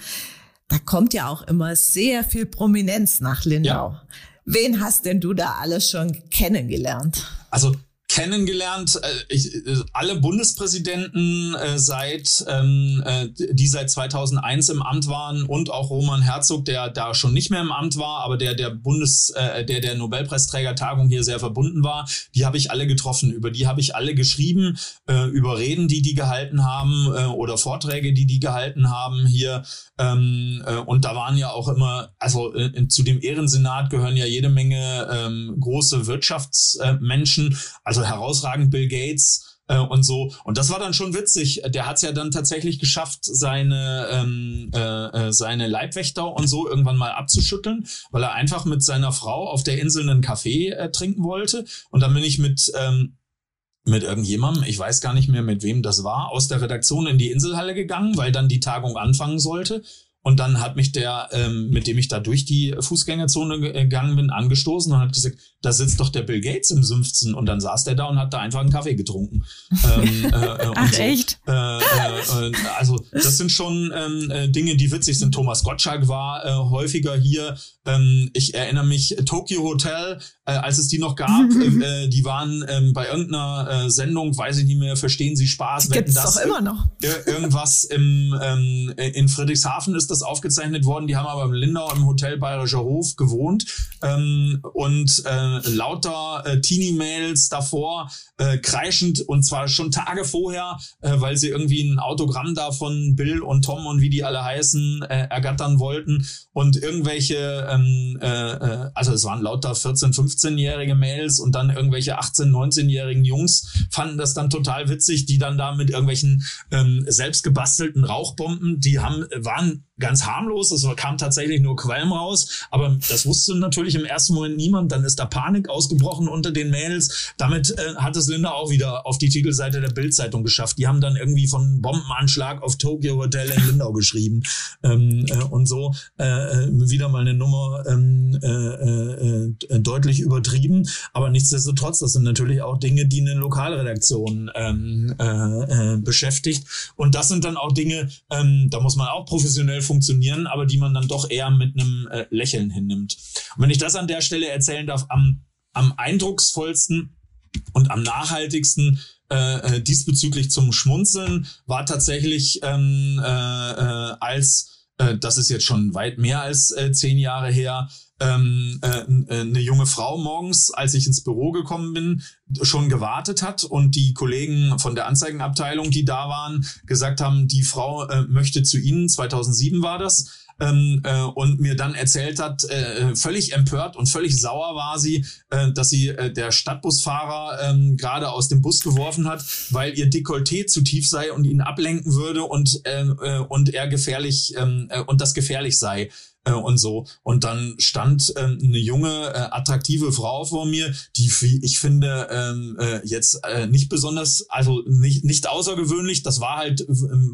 da kommt ja auch immer sehr viel Prominenz nach Lindau. Ja. Wen hast denn du da alles schon kennengelernt? Also kennengelernt, äh, ich, äh, alle Bundespräsidenten äh, seit ähm, äh, die seit 2001 im Amt waren und auch Roman Herzog, der da schon nicht mehr im Amt war, aber der der Bundes der der Nobelpreisträgertagung hier sehr verbunden war, die habe ich alle getroffen, über die habe ich alle geschrieben, über Reden, die die gehalten haben oder Vorträge, die die gehalten haben hier. Ähm, äh, und da waren ja auch immer, also zu dem Ehrensenat gehören ja jede Menge ähm, große Wirtschaftsmenschen, also herausragend Bill Gates äh, und so. Und das war dann schon witzig. Der hat es ja dann tatsächlich geschafft, seine, ähm, äh, äh, seine Leibwächter und so irgendwann mal abzuschütteln, weil er einfach mit seiner Frau auf der Insel einen Kaffee äh, trinken wollte. Und dann bin ich mit ähm, mit irgendjemandem, ich weiß gar nicht mehr, mit wem das war, aus der Redaktion in die Inselhalle gegangen, weil dann die Tagung anfangen sollte. Und dann hat mich der, ähm, mit dem ich da durch die Fußgängerzone gegangen bin, angestoßen und hat gesagt, da sitzt doch der Bill Gates im Sümpfzen. Und dann saß der da und hat da einfach einen Kaffee getrunken. ähm, äh, äh [LAUGHS] Ach, so. echt? Äh, äh, äh, also das sind schon ähm, äh, Dinge, die witzig sind. Thomas Gottschalk war äh, häufiger hier. Ähm, ich erinnere mich, Tokyo Hotel, äh, als es die noch gab, [LAUGHS] äh, die waren ähm, bei irgendeiner äh, Sendung, weiß ich nicht mehr, verstehen Sie Spaß? Gibt es doch immer noch. irgendwas im, ähm, in Friedrichshafen ist das aufgezeichnet worden. Die haben aber im Lindau im Hotel Bayerischer Hof gewohnt ähm, und äh, lauter äh, Teenie-Mails davor, äh, kreischend und zwar schon Tage vorher, äh, weil sie irgendwie ein Autogramm da von Bill und Tom und wie die alle heißen äh, ergattern wollten und irgendwelche, ähm, äh, äh also es waren lauter 14, 15-jährige Mails und dann irgendwelche 18, 19-jährigen Jungs fanden das dann total witzig, die dann da mit irgendwelchen ähm, selbst gebastelten Rauchbomben, die haben waren ganz harmlos, es kam tatsächlich nur Qualm raus, aber das wusste natürlich im ersten Moment niemand, dann ist da Panik ausgebrochen unter den Mails, damit äh, hat es Linda auch wieder auf die Titelseite der Bildzeitung geschafft, die haben dann irgendwie von Bombenanschlag auf Tokyo Hotel in Lindau geschrieben. Ähm, äh, und so äh, äh wieder mal eine Nummer ähm, äh, äh, deutlich übertrieben, aber nichtsdestotrotz, das sind natürlich auch Dinge, die eine Lokalredaktion ähm, äh, äh, beschäftigt. Und das sind dann auch Dinge, ähm, da muss man auch professionell funktionieren, aber die man dann doch eher mit einem äh, Lächeln hinnimmt. Und wenn ich das an der Stelle erzählen darf, am, am eindrucksvollsten und am nachhaltigsten äh, äh diesbezüglich zum Schmunzeln war tatsächlich ähm, äh, äh, als äh, das ist jetzt schon weit mehr als äh, zehn Jahre her, ähm, äh, äh, eine junge Frau morgens, als ich ins Büro gekommen bin, schon gewartet hat und die Kollegen von der Anzeigenabteilung, die da waren, gesagt haben, die Frau äh, möchte zu Ihnen, 2007 war das, ähm, äh, und mir dann erzählt hat, äh, völlig empört und völlig sauer war sie, äh, dass sie äh, der Stadtbusfahrer äh, gerade aus dem Bus geworfen hat, weil ihr Dekolleté zu tief sei und ihn ablenken würde und äh, äh, und er gefährlich ähm, äh, und das gefährlich sei äh, und so. Und dann stand ähm, eine junge, äh, attraktive Frau vor mir, die ich finde ähm, äh, jetzt äh, nicht besonders, also nicht, nicht außergewöhnlich. Das war halt äh,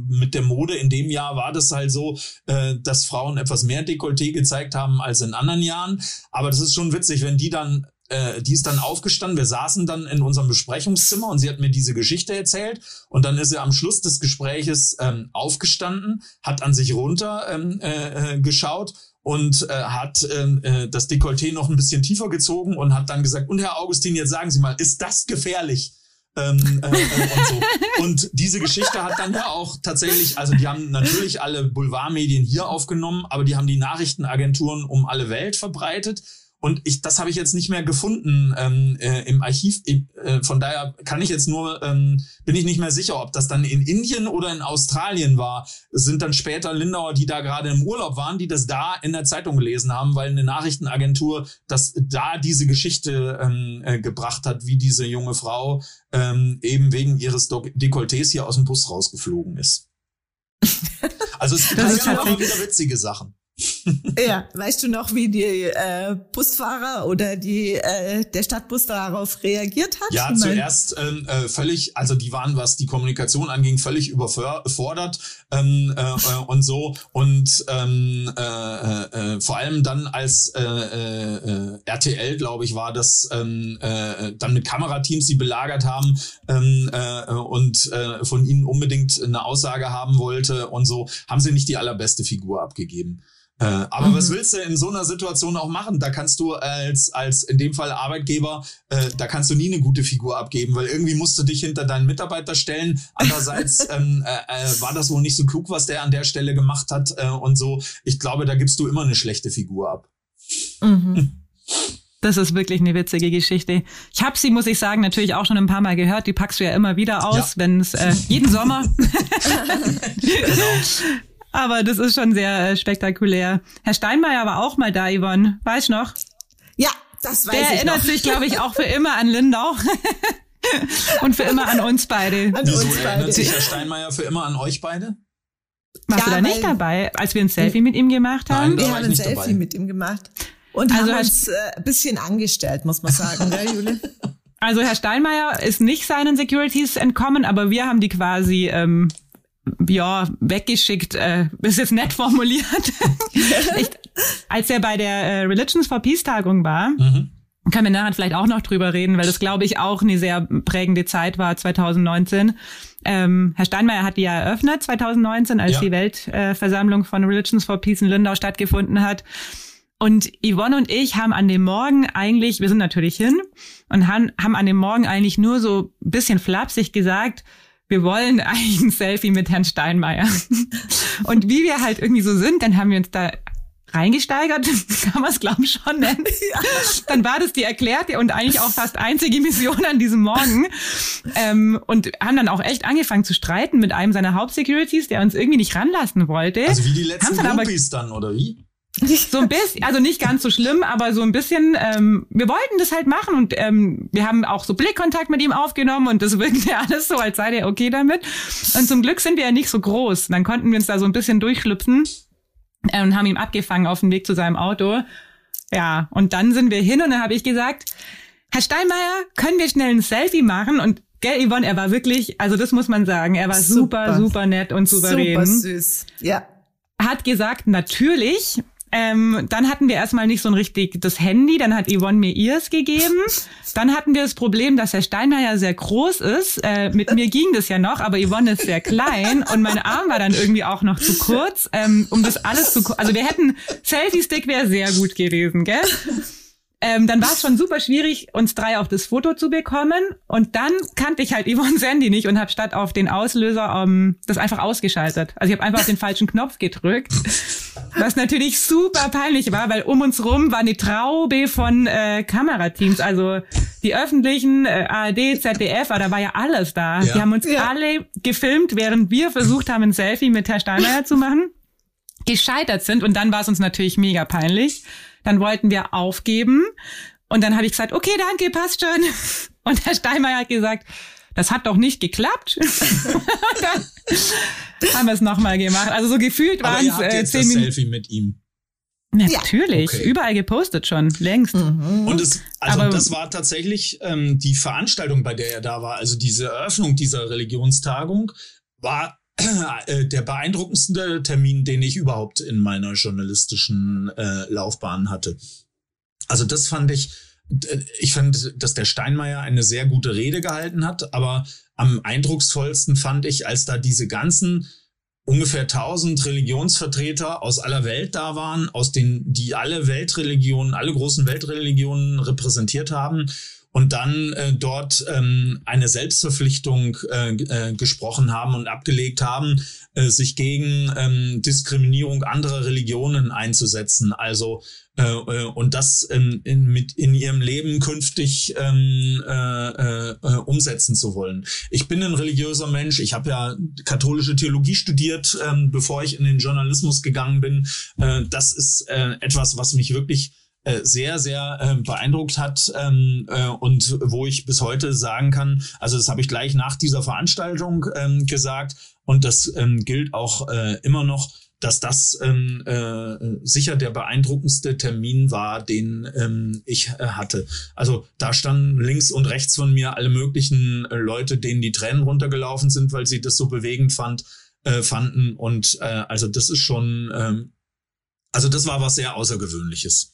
mit der Mode in dem Jahr war das halt so, äh, dass Frauen etwas mehr Dekolleté gezeigt haben als in anderen Jahren. Aber das ist schon witzig, wenn die dann äh, die ist dann aufgestanden. Wir saßen dann in unserem Besprechungszimmer und sie hat mir diese Geschichte erzählt. Und dann ist sie am Schluss des Gespräches ähm, aufgestanden, hat an sich runter ähm, äh, äh geschaut und äh, hat ähm, äh, das Dekolleté noch ein bisschen tiefer gezogen und hat dann gesagt, und Herr Augustin, jetzt sagen Sie mal, ist das gefährlich? ähm, äh, äh, und, so. und diese Geschichte hat dann ja auch tatsächlich, also die haben natürlich alle Boulevardmedien hier aufgenommen, aber die haben die Nachrichtenagenturen um alle Welt verbreitet. Und ich, das habe ich jetzt nicht mehr gefunden ähm, äh, im Archiv. Äh, von daher kann ich jetzt nur, ähm, bin ich nicht mehr sicher, ob das dann in Indien oder in Australien war. Es sind dann später Lindauer, die da gerade im Urlaub waren, die das da in der Zeitung gelesen haben, weil eine Nachrichtenagentur das da diese Geschichte ähm, äh, gebracht hat, wie diese junge Frau ähm, eben wegen ihres Dekolletés hier aus dem Bus rausgeflogen ist. [LAUGHS] Also es gibt halt immer wieder witzige Sachen. [LAUGHS] ja, weißt du noch, wie die äh, Busfahrer oder die äh, der Stadtbus darauf reagiert hat? Ja, zuerst ähm, äh, völlig, also die waren, was die Kommunikation anging, völlig überfordert ähm, äh, äh, und so und ähm, äh, äh, äh, vor allem dann als äh, äh, RTL, glaube ich, war das ähm, äh, dann mit Kamerateams, die belagert haben ähm, äh, und äh, von ihnen unbedingt eine Aussage haben wollte und so, haben sie nicht die allerbeste Figur abgegeben. Äh, aber mhm. was willst du in so einer Situation auch machen? Da kannst du als, als in dem Fall Arbeitgeber, äh, da kannst du nie eine gute Figur abgeben, weil irgendwie musst du dich hinter deinen Mitarbeiter stellen. Andererseits [LAUGHS] ähm, äh, äh, war das wohl nicht so klug, was der an der Stelle gemacht hat äh, und so. Ich glaube, da gibst du immer eine schlechte Figur ab. Mhm. [LAUGHS] Das ist wirklich eine witzige Geschichte. Ich habe sie, muss ich sagen, natürlich auch schon ein paar Mal gehört. Die packst du ja immer wieder aus, ja. wenn es äh, jeden Sommer. [LAUGHS] genau. Aber das ist schon sehr äh, spektakulär. Herr Steinmeier war auch mal da, Yvonne. Weißt du noch? Ja, das weiß Der ich erinnert noch. sich, glaube ich, auch für [LAUGHS] immer an Lindau. [LAUGHS] Und für immer an uns beide. An Wieso uns beide. erinnert sich Herr Steinmeier für immer an euch beide? Warst ja, du da nicht dabei, als wir ein Selfie mit ihm gemacht haben? Nein, wir haben ein Selfie dabei. mit ihm gemacht. Und also haben uns äh, ein bisschen angestellt, muss man sagen, gell, Jule? [LAUGHS] Also Herr Steinmeier ist nicht seinen Securities entkommen, aber wir haben die quasi ähm, ja, weggeschickt, äh, ist jetzt nett formuliert. [LAUGHS] ich, als er bei der äh, Religions for Peace Tagung war, mhm. können wir nachher vielleicht auch noch drüber reden, weil das glaube ich auch eine sehr prägende Zeit war 2019. Ähm, Herr Steinmeier hat die ja eröffnet 2019, als ja. die Weltversammlung äh, von Religions for Peace in Lindau stattgefunden hat. Und Yvonne und ich haben an dem Morgen eigentlich, wir sind natürlich hin und haben, haben an dem Morgen eigentlich nur so bisschen flapsig gesagt, wir wollen eigentlich [LAUGHS] ein Selfie mit Herrn Steinmeier. Und wie wir halt irgendwie so sind, dann haben wir uns da reingesteigert, [LAUGHS] kann man es glaube ich schon nennen. Dann war das die erklärte und eigentlich auch fast einzige Mission an diesem Morgen. Ähm, und haben dann auch echt angefangen zu streiten mit einem seiner Hauptsecurities, der uns irgendwie nicht ranlassen wollte. Also wie die letzten Groupies dann, oder wie? So ein bisschen, also nicht ganz so schlimm, aber so ein bisschen, ähm, wir wollten das halt machen und ähm, wir haben auch so Blickkontakt mit ihm aufgenommen und das wirkte ja [LAUGHS] alles so, als sei der okay damit. Und zum Glück sind wir ja nicht so groß. Dann konnten wir uns da so ein bisschen durchschlüpfen äh, und haben ihn abgefangen auf dem Weg zu seinem Auto. Ja, und dann sind wir hin und dann habe ich gesagt, Herr Steinmeier, können wir schnell ein Selfie machen? Und Gell, Yvonne, er war wirklich, also das muss man sagen, er war super, super, super nett und souverän. Super süß, ja. Hat gesagt, natürlich, ähm, dann hatten wir erstmal nicht so ein richtig das Handy, dann hat Yvonne mir ihrs gegeben. [LAUGHS] Dann hatten wir das Problem, dass Herr Steinmeier sehr groß ist. Äh, mit mir ging das ja noch, aber Yvonne ist sehr klein und mein Arm war dann irgendwie auch noch zu kurz, ähm, um das alles zu... Also wir hätten... Selfie-Stick wäre sehr gut gewesen, gell? Ähm, dann war es schon super schwierig, uns drei auf das Foto zu bekommen. Und dann kannte ich halt Yvonne Sandy nicht und habe statt auf den Auslöser ähm, das einfach ausgeschaltet. Also ich habe einfach auf den falschen Knopf gedrückt. Was natürlich super peinlich war, weil um uns rum war eine Traube von äh, Kamerateams. Also die öffentlichen, äh, ARD, ZDF, da war ja alles da. Ja. Die haben uns ja. alle gefilmt, während wir versucht haben, ein Selfie mit Herr Steinmeier zu machen. gescheitert sind. Und dann war es uns natürlich mega peinlich. Dann wollten wir aufgeben. Und dann habe ich gesagt, okay, danke, passt schon. [LAUGHS] Und Herr Steinmeier hat gesagt, das hat doch nicht geklappt. [LAUGHS] dann haben wir es nochmal gemacht. Also so gefühlt waren es äh, zehn Minuten. Selfie mit ihm. Natürlich, okay. überall gepostet schon, längst. Mhm. Und es, also Aber das war tatsächlich ähm, die Veranstaltung, bei der er da war. Also diese Eröffnung dieser Religionstagung war der beeindruckendste Termin, den ich überhaupt in meiner journalistischen äh, Laufbahn hatte. Also das fand ich, äh, ich fand, dass der Steinmeier eine sehr gute Rede gehalten hat, aber am eindrucksvollsten fand ich, als da diese ganzen ungefähr 1000 Religionsvertreter aus aller Welt da waren, aus den, die alle Weltreligionen, alle großen Weltreligionen repräsentiert haben und dann äh, dort ähm, eine Selbstverpflichtung äh, äh, gesprochen haben und abgelegt haben, äh, sich gegen ähm, Diskriminierung anderer Religionen einzusetzen. Also äh, äh, und das ähm, in, mit in ihrem Leben künftig ähm, äh, äh, äh, umsetzen zu wollen. Ich bin ein religiöser Mensch. Ich habe ja katholische Theologie studiert, ähm, bevor ich in den Journalismus gegangen bin. Äh, das ist äh, etwas, was mich wirklich äh, sehr, sehr äh, beeindruckt hat ähm, äh, und wo ich bis heute sagen kann, also das habe ich gleich nach dieser Veranstaltung ähm, gesagt und das ähm, gilt auch äh, immer noch, dass das ähm, äh, sicher der beeindruckendste Termin war, den ähm, ich äh, hatte. Also da standen links und rechts von mir alle möglichen äh, Leute, denen die Tränen runtergelaufen sind, weil sie das so bewegend fand, äh, fanden. Und äh, also das ist schon, ähm, also das war was sehr Außergewöhnliches.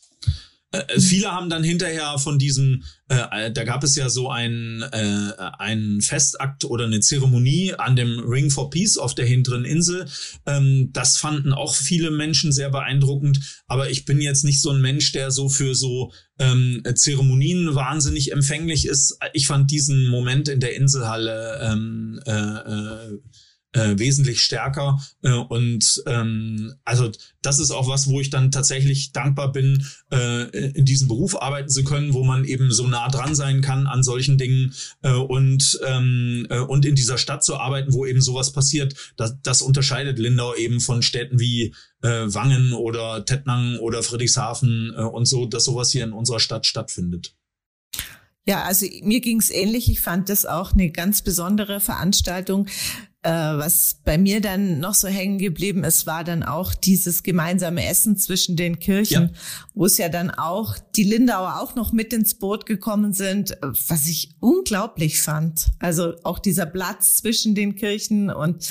Äh, äh, viele haben dann hinterher von diesem, äh, äh, da gab es ja so ein, äh, Festakt oder eine Zeremonie an dem Ring for Peace auf der hinteren Insel. Ähm, das fanden auch viele Menschen sehr beeindruckend. Aber ich bin jetzt nicht so ein Mensch, der so für so ähm, Zeremonien wahnsinnig empfänglich ist. Ich fand diesen Moment in der Inselhalle ähm, äh, äh, äh, wesentlich stärker. Äh, und ähm, also das ist auch was, wo ich dann tatsächlich dankbar bin, äh, in diesem Beruf arbeiten zu können, wo man eben so nah dran sein kann an solchen Dingen äh, und, ähm, äh, und in dieser Stadt zu arbeiten, wo eben sowas passiert. Das, das unterscheidet Lindau eben von Städten wie äh, Wangen oder Tettnang oder Friedrichshafen äh, und so, dass sowas hier in unserer Stadt stattfindet. Ja, also mir ging's ähnlich. Ich fand das auch eine ganz besondere Veranstaltung. Äh, was bei mir dann noch so hängen geblieben ist, war dann auch dieses gemeinsame Essen zwischen den Kirchen, ja. wo es ja dann auch die Lindauer auch noch mit ins Boot gekommen sind, was ich unglaublich fand. Also auch dieser Platz zwischen den Kirchen und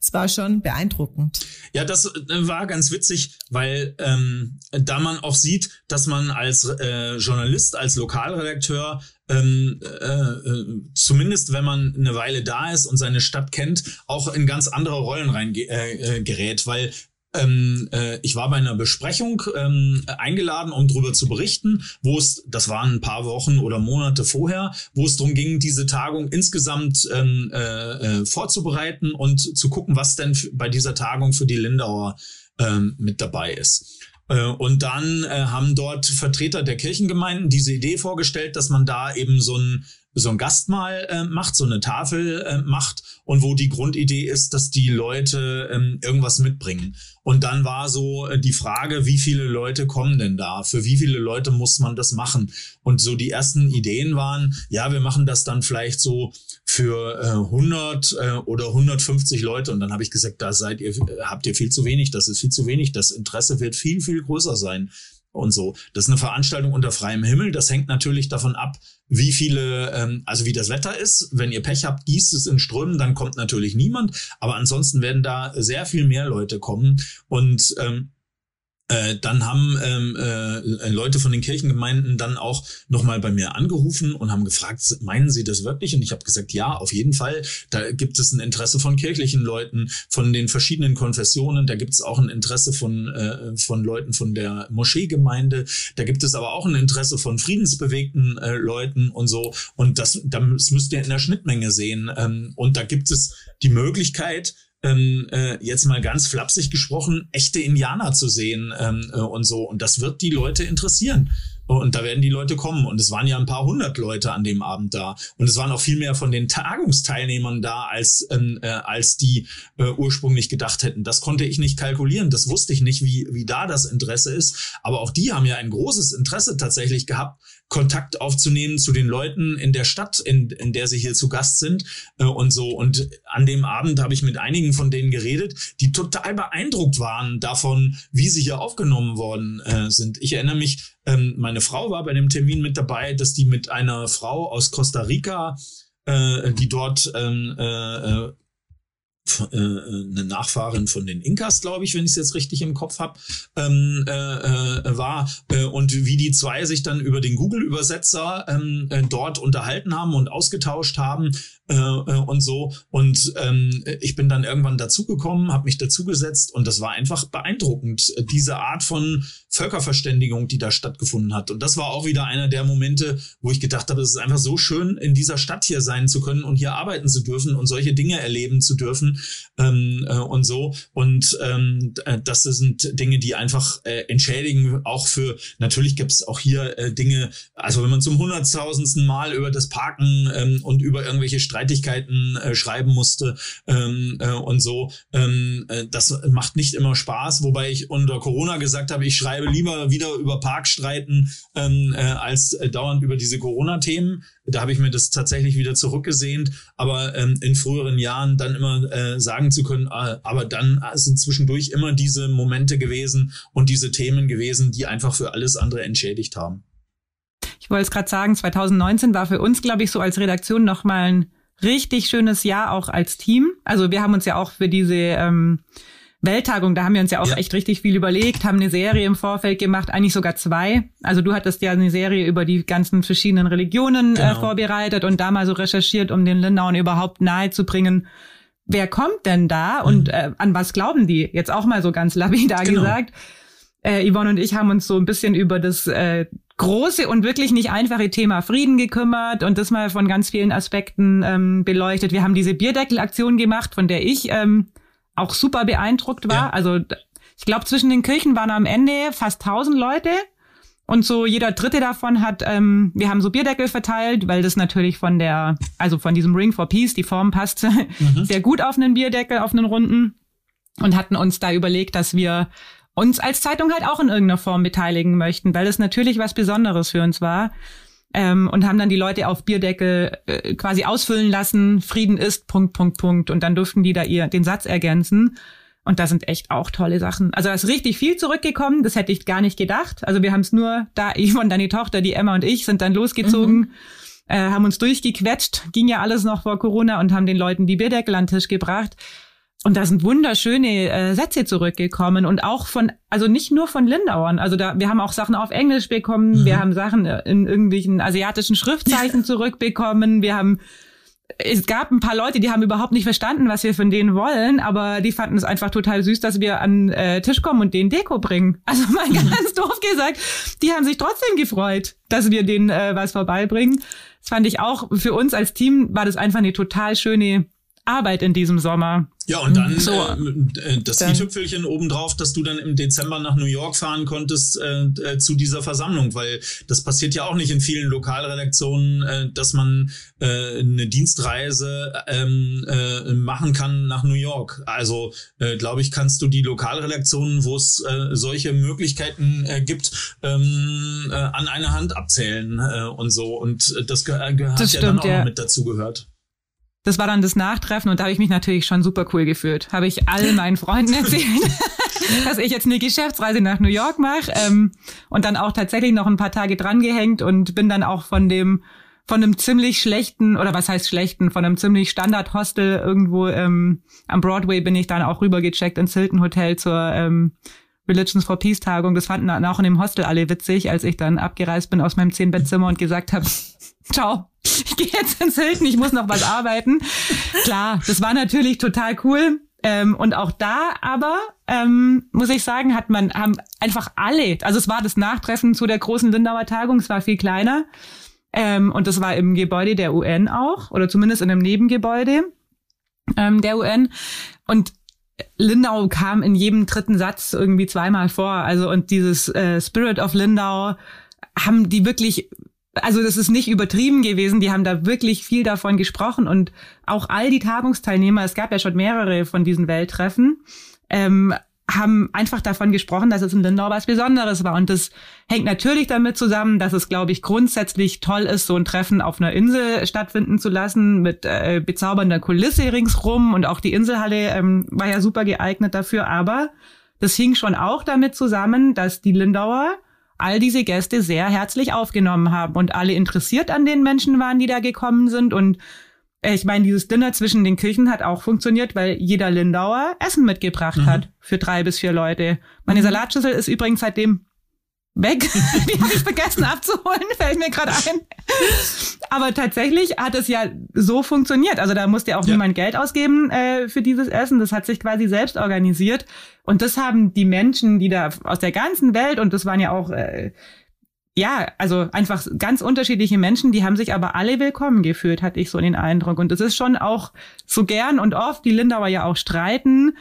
es war schon beeindruckend. Ja, das äh, war ganz witzig, weil ähm, da man auch sieht, dass man als äh, Journalist, als Lokalredakteur ähm, äh, äh, zumindest wenn man eine Weile da ist und seine Stadt kennt, auch in ganz andere Rollen rein äh, äh, weil ähm, äh, ich war bei einer Besprechung ähm, eingeladen, um darüber zu berichten, wo es, das waren ein paar Wochen oder Monate vorher, wo es darum ging, diese Tagung insgesamt ähm, äh, äh, vorzubereiten und zu gucken, was denn bei dieser Tagung für die Lindauer ähm, mit dabei ist. Äh, und dann äh, haben dort Vertreter der Kirchengemeinden diese Idee vorgestellt, dass man da eben so ein so ein Gastmahl äh, macht, so eine Tafel äh, macht und wo die Grundidee ist, dass die Leute ähm, irgendwas mitbringen. Und dann war so äh, die Frage, wie viele Leute kommen denn da? Für wie viele Leute muss man das machen? Und so die ersten Ideen waren, ja, wir machen das dann vielleicht so für äh, 100 äh, oder 150 Leute. Und dann habe ich gesagt, da seid ihr, habt ihr viel zu wenig, das ist viel zu wenig. Das Interesse wird viel, viel größer sein und so. Das ist eine Veranstaltung unter freiem Himmel. Das hängt natürlich davon ab, wie viele, ähm, also wie das Wetter ist. Wenn ihr Pech habt, gießt es in Strömen, dann kommt natürlich niemand. Aber ansonsten werden da sehr viel mehr Leute kommen. Und ähm, äh, dann haben ähm, äh, Leute von den Kirchengemeinden dann auch nochmal bei mir angerufen und haben gefragt, meinen Sie das wirklich? Und ich habe gesagt, ja, auf jeden Fall. Da gibt es ein Interesse von kirchlichen Leuten, von den verschiedenen Konfessionen. Da gibt es auch ein Interesse von, äh, von Leuten von der Moscheegemeinde. Da gibt es aber auch ein Interesse von friedensbewegten äh, Leuten und so. Und das, das müsst ihr in der Schnittmenge sehen. Ähm, und da gibt es die Möglichkeit, ähm, äh, jetzt mal ganz flapsig gesprochen, echte Indianer zu sehen ähm, äh, und so. Und das wird die Leute interessieren. und da werden die Leute kommen. Und es waren ja ein paar hundert Leute an dem Abend da. Und es waren auch viel mehr von den Tagungsteilnehmern da, als, ähm, äh, als die äh, ursprünglich gedacht hätten. Das konnte ich nicht kalkulieren. Das wusste ich nicht, wie, wie da das Interesse ist. Aber auch die haben ja ein großes Interesse tatsächlich gehabt, Kontakt aufzunehmen zu den Leuten in der Stadt, in, in der sie hier zu Gast sind äh, und so. Und an dem Abend habe ich mit einigen von denen geredet, die total beeindruckt waren davon, wie sie hier aufgenommen worden äh, sind. Ich erinnere mich, ähm, meine Frau war bei dem Termin mit dabei, dass die mit einer Frau aus Costa Rica, äh, die dort ähm, äh, äh äh, eine Nachfahrin von den Inkas, glaube ich, wenn ich es jetzt richtig im Kopf habe, ähm, äh, äh, war äh, und wie die zwei sich dann über den Google-Übersetzer ähm, äh, dort unterhalten haben und ausgetauscht haben äh, äh, und so. Und ähm, ich bin dann irgendwann dazugekommen, habe mich dazugesetzt und das war einfach beeindruckend, diese Art von Völkerverständigung, die da stattgefunden hat. Und das war auch wieder einer der Momente, wo ich gedacht habe, es ist einfach so schön, in dieser Stadt hier sein zu können und hier arbeiten zu dürfen und solche Dinge erleben zu dürfen ähm, äh, und so. Und ähm, äh, das sind Dinge, die einfach äh, entschädigen, auch für, natürlich gibt es auch hier äh, Dinge, also wenn man zum hunderttausendsten Mal über das Parken ähm, und über irgendwelche Streitigkeiten äh, schreiben musste ähm, äh, und so, ähm, äh, das macht nicht immer Spaß, wobei ich unter Corona gesagt habe, ich schreibe lieber wieder über Parkstreiten ähm, äh, als äh, dauernd über diese Corona-Themen. Da habe ich mir das tatsächlich wieder zurückgesehnt, aber ähm, in früheren Jahren dann immer äh, sagen zu können, äh, aber dann sind zwischendurch immer diese Momente gewesen und diese Themen gewesen, die einfach für alles andere entschädigt haben. Ich wollte es gerade sagen, 2019 war für uns, glaube ich, so als Redaktion nochmal ein richtig schönes Jahr auch als Team. Also wir haben uns ja auch für diese ähm, Welttagung, da haben wir uns ja auch ja. echt richtig viel überlegt, haben eine Serie im Vorfeld gemacht, eigentlich sogar zwei. Also du hattest ja eine Serie über die ganzen verschiedenen Religionen äh, genau. äh, vorbereitet und da mal so recherchiert, um den Lindauen überhaupt nahezubringen, wer kommt denn da mhm. und äh, an was glauben die? Jetzt auch mal so ganz lapidar genau. gesagt. Äh, Yvonne und ich haben uns so ein bisschen über das äh, große und wirklich nicht einfache Thema Frieden gekümmert und das mal von ganz vielen Aspekten ähm, beleuchtet. Wir haben diese Bierdeckelaktion gemacht, von der ich ähm, auch super beeindruckt war. Ja. Also ich glaube, zwischen den Kirchen waren am Ende fast 1000 Leute. Und so jeder dritte davon hat, ähm, wir haben so Bierdeckel verteilt, weil das natürlich von der, also von diesem Ring for Peace, die Form passt mhm. [LAUGHS] sehr gut auf einen Bierdeckel, auf einen runden. Und hatten uns da überlegt, dass wir uns als Zeitung halt auch in irgendeiner Form beteiligen möchten, weil das natürlich was Besonderes für uns war ähm, und haben dann die Leute auf Bierdeckel äh, quasi ausfüllen lassen, Frieden ist, Punkt, Punkt, Punkt. Und dann durften die da ihr den Satz ergänzen. Und da sind echt auch tolle Sachen. Also da ist richtig viel zurückgekommen, das hätte ich gar nicht gedacht. Also wir haben es nur, da ich und dann die Tochter, die Emma und ich, sind dann losgezogen, mhm. äh, haben uns durchgequetscht, ging ja alles noch vor Corona und haben den Leuten die Bierdeckel an den Tisch gebracht. Und da sind wunderschöne äh, Sätze zurückgekommen und auch von, also nicht nur von Lindauern. Also da, wir haben auch Sachen auf Englisch bekommen, mhm. wir haben Sachen in irgendwelchen asiatischen Schriftzeichen [LAUGHS] zurückbekommen, wir haben es gab ein paar Leute, die haben überhaupt nicht verstanden, was wir von denen wollen, aber die fanden es einfach total süß, dass wir an äh, Tisch kommen und denen Deko bringen. Also [LAUGHS] mal mhm. ganz doof gesagt, die haben sich trotzdem gefreut, dass wir denen äh, was vorbeibringen. Das fand ich auch für uns als Team war das einfach eine total schöne Arbeit in diesem Sommer. Ja, und dann so, äh, äh das i-Tüpfelchen obendrauf, dass du dann im Dezember nach New York fahren konntest äh, äh, zu dieser Versammlung, weil das passiert ja auch nicht in vielen Lokalredaktionen, äh, dass man äh, eine Dienstreise ähm, äh, machen kann nach New York. Also, äh, glaube ich, kannst du die Lokalredaktionen, wo es äh, solche Möglichkeiten äh, gibt, ähm, äh, an einer Hand abzählen äh, und so. Und das ge gehört das ja dann auch ja. mit dazu gehört. Das war dann das Nachtreffen und da habe ich mich natürlich schon super cool gefühlt. Habe ich all meinen Freunden [LAUGHS] erzählt, [LAUGHS] dass ich jetzt eine Geschäftsreise nach New York mache ähm, und dann auch tatsächlich noch ein paar Tage drangehängt und bin dann auch von dem von einem ziemlich schlechten oder was heißt schlechten, von einem ziemlich Standard Hostel irgendwo ähm, am Broadway bin ich dann auch rübergecheckt ins Hilton Hotel zur ähm, Religions for Peace Tagung. Das fanden dann auch in dem Hostel alle witzig, als ich dann abgereist bin aus meinem Zehnbettzimmer und gesagt habe, [LAUGHS] ciao, ich gehe jetzt ins Hilton, ich muss noch was arbeiten. Klar, das war natürlich total cool. Ähm, und auch da aber, ähm, muss ich sagen, hat man, haben einfach alle, also es war das Nachtreffen zu der großen Lindauer Tagung, es war viel kleiner. Ähm, und das war im Gebäude der UN auch, oder zumindest in einem Nebengebäude ähm, der UN. Und Lindau kam in jedem dritten Satz irgendwie zweimal vor. Also und dieses äh, Spirit of Lindau haben die wirklich also das ist nicht übertrieben gewesen, die haben da wirklich viel davon gesprochen und auch all die Tagungsteilnehmer, es gab ja schon mehrere von diesen Welttreffen, ähm, haben einfach davon gesprochen, dass es in Lindau was Besonderes war. Und das hängt natürlich damit zusammen, dass es, glaube ich, grundsätzlich toll ist, so ein Treffen auf einer Insel stattfinden zu lassen, mit äh, bezaubernder Kulisse ringsrum. Und auch die Inselhalle ähm, war ja super geeignet dafür. Aber das hing schon auch damit zusammen, dass die Lindauer all diese Gäste sehr herzlich aufgenommen haben und alle interessiert an den Menschen waren, die da gekommen sind und äh, ich meine, dieses Dinner zwischen den Küchen hat auch funktioniert, weil jeder Lindauer Essen mitgebracht mhm. hat für drei bis vier Leute. Meine mhm. Salatschüssel ist übrigens seitdem weg. [LAUGHS] Die habe ich vergessen abzuholen, fällt mir gerade ein. Aber tatsächlich hat es ja so funktioniert. Also da musste ja auch ja. niemand Geld ausgeben äh, für dieses Essen. Das hat sich quasi selbst organisiert. Und das haben die Menschen, die da aus der ganzen Welt, und das waren ja auch äh, ja, also einfach ganz unterschiedliche Menschen, die haben sich aber alle willkommen gefühlt, hatte ich so den Eindruck. Und es ist schon auch so gern und oft, die Lindauer ja auch streiten,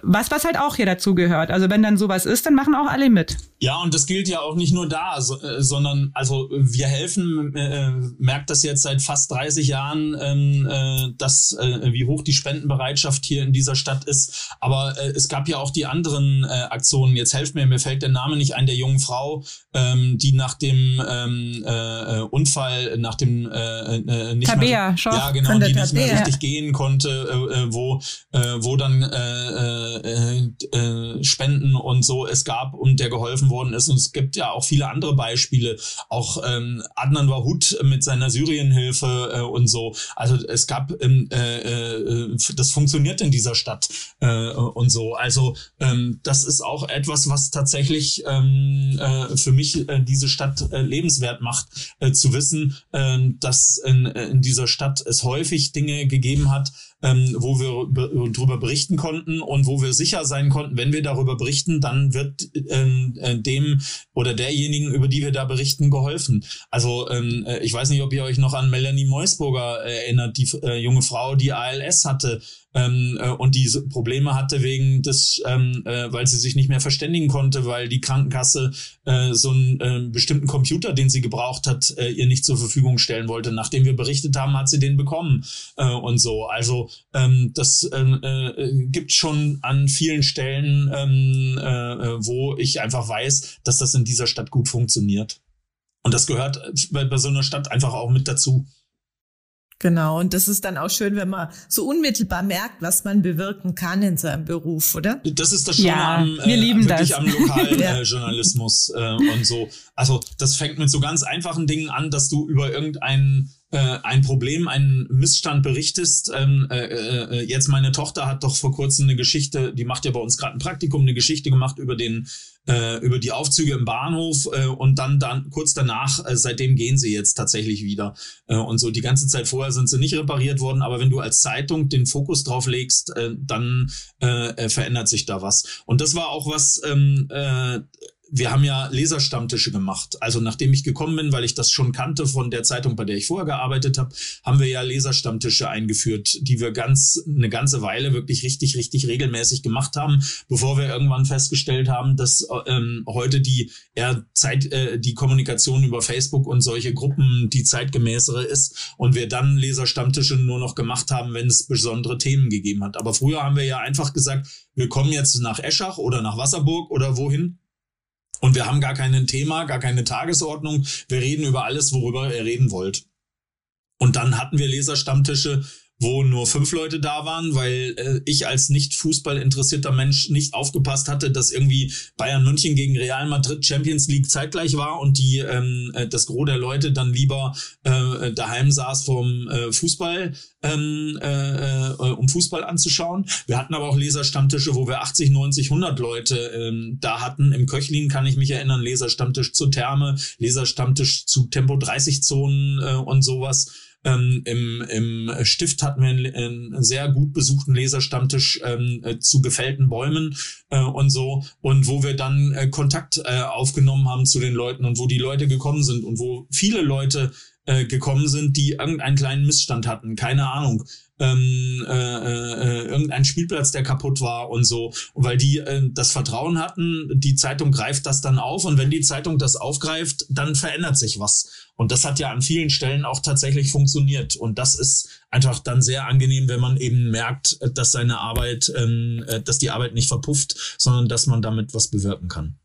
was, was halt auch hier dazu gehört. Also wenn dann sowas ist, dann machen auch alle mit. Ja, und das gilt ja auch nicht nur da, so, äh, sondern also wir helfen, äh, merkt das jetzt seit fast 30 Jahren, ähm, äh, dass äh, wie hoch die Spendenbereitschaft hier in dieser Stadt ist. Aber äh, es gab ja auch die anderen äh, Aktionen. Jetzt helft mir, mir fällt der Name nicht ein der jungen Frau, ähm, die nach dem ähm, äh, Unfall, nach dem äh, äh, nicht Tabea, mehr, ja genau, die nicht mehr richtig gehen konnte, äh, äh, wo äh, wo dann äh, äh, äh, Spenden und so es gab und der geholfen worden ist. Und es gibt ja auch viele andere Beispiele. Auch ähm, Adnan Wahut mit seiner Syrienhilfe äh, und so. Also es gab, ähm, äh, äh, das funktioniert in dieser Stadt äh, und so. Also ähm, das ist auch etwas, was tatsächlich ähm, äh, für mich äh, diese Stadt äh, lebenswert macht, äh, zu wissen, äh, dass in, in dieser Stadt es häufig Dinge gegeben hat, ähm, wo wir darüber berichten konnten und wo wir sicher sein konnten, wenn wir darüber berichten, dann wird ähm, äh, dem oder derjenigen, über die wir da berichten, geholfen. Also ähm, äh, ich weiß nicht, ob ihr euch noch an Melanie Meusburger erinnert, die äh, junge Frau, die ALS hatte ähm, äh, und diese Probleme hatte wegen des, ähm, äh, weil sie sich nicht mehr verständigen konnte, weil die Krankenkasse äh, so einen äh, bestimmten Computer, den sie gebraucht hat, äh, ihr nicht zur Verfügung stellen wollte. Nachdem wir berichtet haben, hat sie den bekommen äh, und so. Also ähm, das ähm, äh, gibt schon an vielen Stellen, ähm, äh, wo ich einfach weiß, dass das in dieser Stadt gut funktioniert. Und das gehört bei, bei so einer Stadt einfach auch mit dazu. Genau, und das ist dann auch schön, wenn man so unmittelbar merkt, was man bewirken kann in seinem Beruf, oder? Das ist das Schöne ja, am, wir äh, lieben wirklich das. am Lokaljournalismus [LAUGHS] ja. äh, und so. Also das fängt mit so ganz einfachen Dingen an, dass du über irgendeinen äh, ein Problem, einen Missstand berichtest. Ähm, äh, äh, jetzt meine Tochter hat doch vor kurzem eine Geschichte, die macht ja bei uns gerade ein Praktikum, eine Geschichte gemacht über den äh, über die Aufzüge im Bahnhof äh, und dann dann kurz danach, äh, seitdem gehen sie jetzt tatsächlich wieder äh, und so die ganze Zeit vorher sind sie nicht repariert worden, aber wenn du als Zeitung den Fokus drauf legst, äh, dann äh, äh verändert sich da was. Und das war auch was ähm, äh, wir haben ja Leserstammtische gemacht. Also nachdem ich gekommen bin, weil ich das schon kannte von der Zeitung, bei der ich vorher gearbeitet habe, haben wir ja Leserstammtische eingeführt, die wir ganz eine ganze Weile wirklich richtig, richtig regelmäßig gemacht haben, bevor wir irgendwann festgestellt haben, dass ähm, heute die eher Zeit, äh, die Kommunikation über Facebook und solche Gruppen die zeitgemäßere ist und wir dann Leserstammtische nur noch gemacht haben, wenn es besondere Themen gegeben hat. Aber früher haben wir ja einfach gesagt, wir kommen jetzt nach Eschach oder nach Wasserburg oder wohin und wir haben gar kein Thema, gar keine Tagesordnung. Wir reden über alles, worüber ihr reden wollt. Und dann hatten wir Leserstammtische, wo nur fünf Leute da waren, weil äh, ich als nicht Fußball interessierter Mensch nicht aufgepasst hatte, dass irgendwie Bayern München gegen Real Madrid Champions League zeitgleich war und die ähm, äh, das Gros der Leute dann lieber äh, daheim saß vom äh, Fußball, ähm, äh, äh, um Fußball anzuschauen. Wir hatten aber auch Leserstammtische, wo wir 80, 90, 100 Leute ähm, da hatten. Im Köchlin kann ich mich erinnern, Leserstammtisch zur Therme, Leserstammtisch zu Tempo 30 Zonen äh, und sowas. Ähm, im, Im Stift hatten wir einen, einen sehr gut besuchten Leserstammtisch ähm, äh, zu gefällten Bäumen äh, und so und wo wir dann äh, Kontakt äh, aufgenommen haben zu den Leuten und wo die Leute gekommen sind und wo viele Leute äh, gekommen sind, die irgendeinen kleinen Missstand hatten, keine Ahnung. Ähm, äh, äh, irgendein Spielplatz, der kaputt war und so. Weil die äh, das Vertrauen hatten, die Zeitung greift das dann auf und wenn die Zeitung das aufgreift, dann verändert sich was. Und das hat ja an vielen Stellen auch tatsächlich funktioniert. Und das ist einfach dann sehr angenehm, wenn man eben merkt, dass seine Arbeit, ähm, äh, dass die Arbeit nicht verpufft, sondern dass man damit was bewirken kann.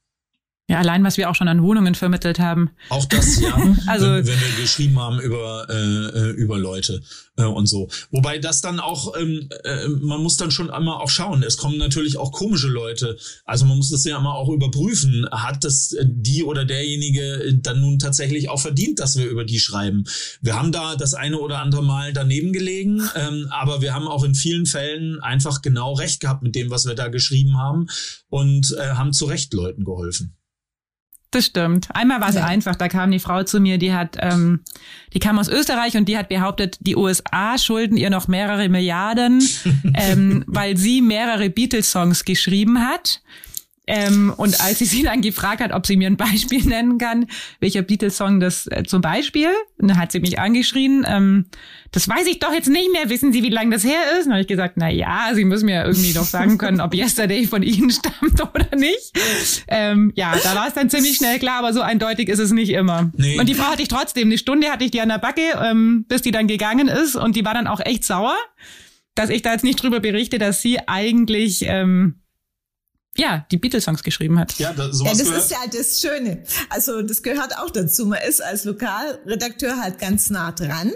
Ja, allein was wir auch schon an Wohnungen vermittelt haben. Auch das, ja. [LAUGHS] also wenn, wenn, wir geschrieben haben über äh, äh, über Leute äh, und so. Wobei das dann auch, ähm, äh, man muss dann schon einmal auch schauen. Es kommen natürlich auch komische Leute. Also man muss das ja immer auch überprüfen. Hat das äh, die oder derjenige dann nun tatsächlich auch verdient, dass wir über die schreiben? Wir haben da das eine oder andere Mal daneben gelegen, ähm, aber wir haben auch in vielen Fällen einfach genau recht gehabt mit dem, was wir da geschrieben haben und äh, haben zu Recht Leuten geholfen. Das stimmt. Einmal war es ja. einfach, da kam die Frau zu mir, die hat, ähm, die kam aus Österreich und die hat behauptet, die USA schulden ihr noch mehrere Milliarden, [LAUGHS] ähm, weil sie mehrere Beatles-Songs geschrieben hat. Ähm, und als ich sie dann gefragt hat, ob sie mir ein Beispiel [LAUGHS] nennen kann, welcher Beatles-Song das äh, zum Beispiel, dann hat sie mich angeschrien, ähm, das weiß ich doch jetzt nicht mehr, wissen Sie, wie lange das her ist? Und habe ich gesagt, na ja, Sie müssen mir irgendwie doch sagen können, ob Yesterday von Ihnen [LAUGHS] stammt oder nicht. Ähm, ja, da war es dann ziemlich schnell klar, aber so eindeutig ist es nicht immer. Nee. Und die Frau hatte ich trotzdem, eine Stunde hatte ich die an der Backe, ähm, bis die dann gegangen ist und die war dann auch echt sauer, dass ich da jetzt nicht drüber berichte, dass sie eigentlich... Ähm, ja, die Beatles-Songs geschrieben hat. Ja, das, ja, das ist ja das Schöne. Also das gehört auch dazu. Man ist als Lokalredakteur halt ganz nah dran.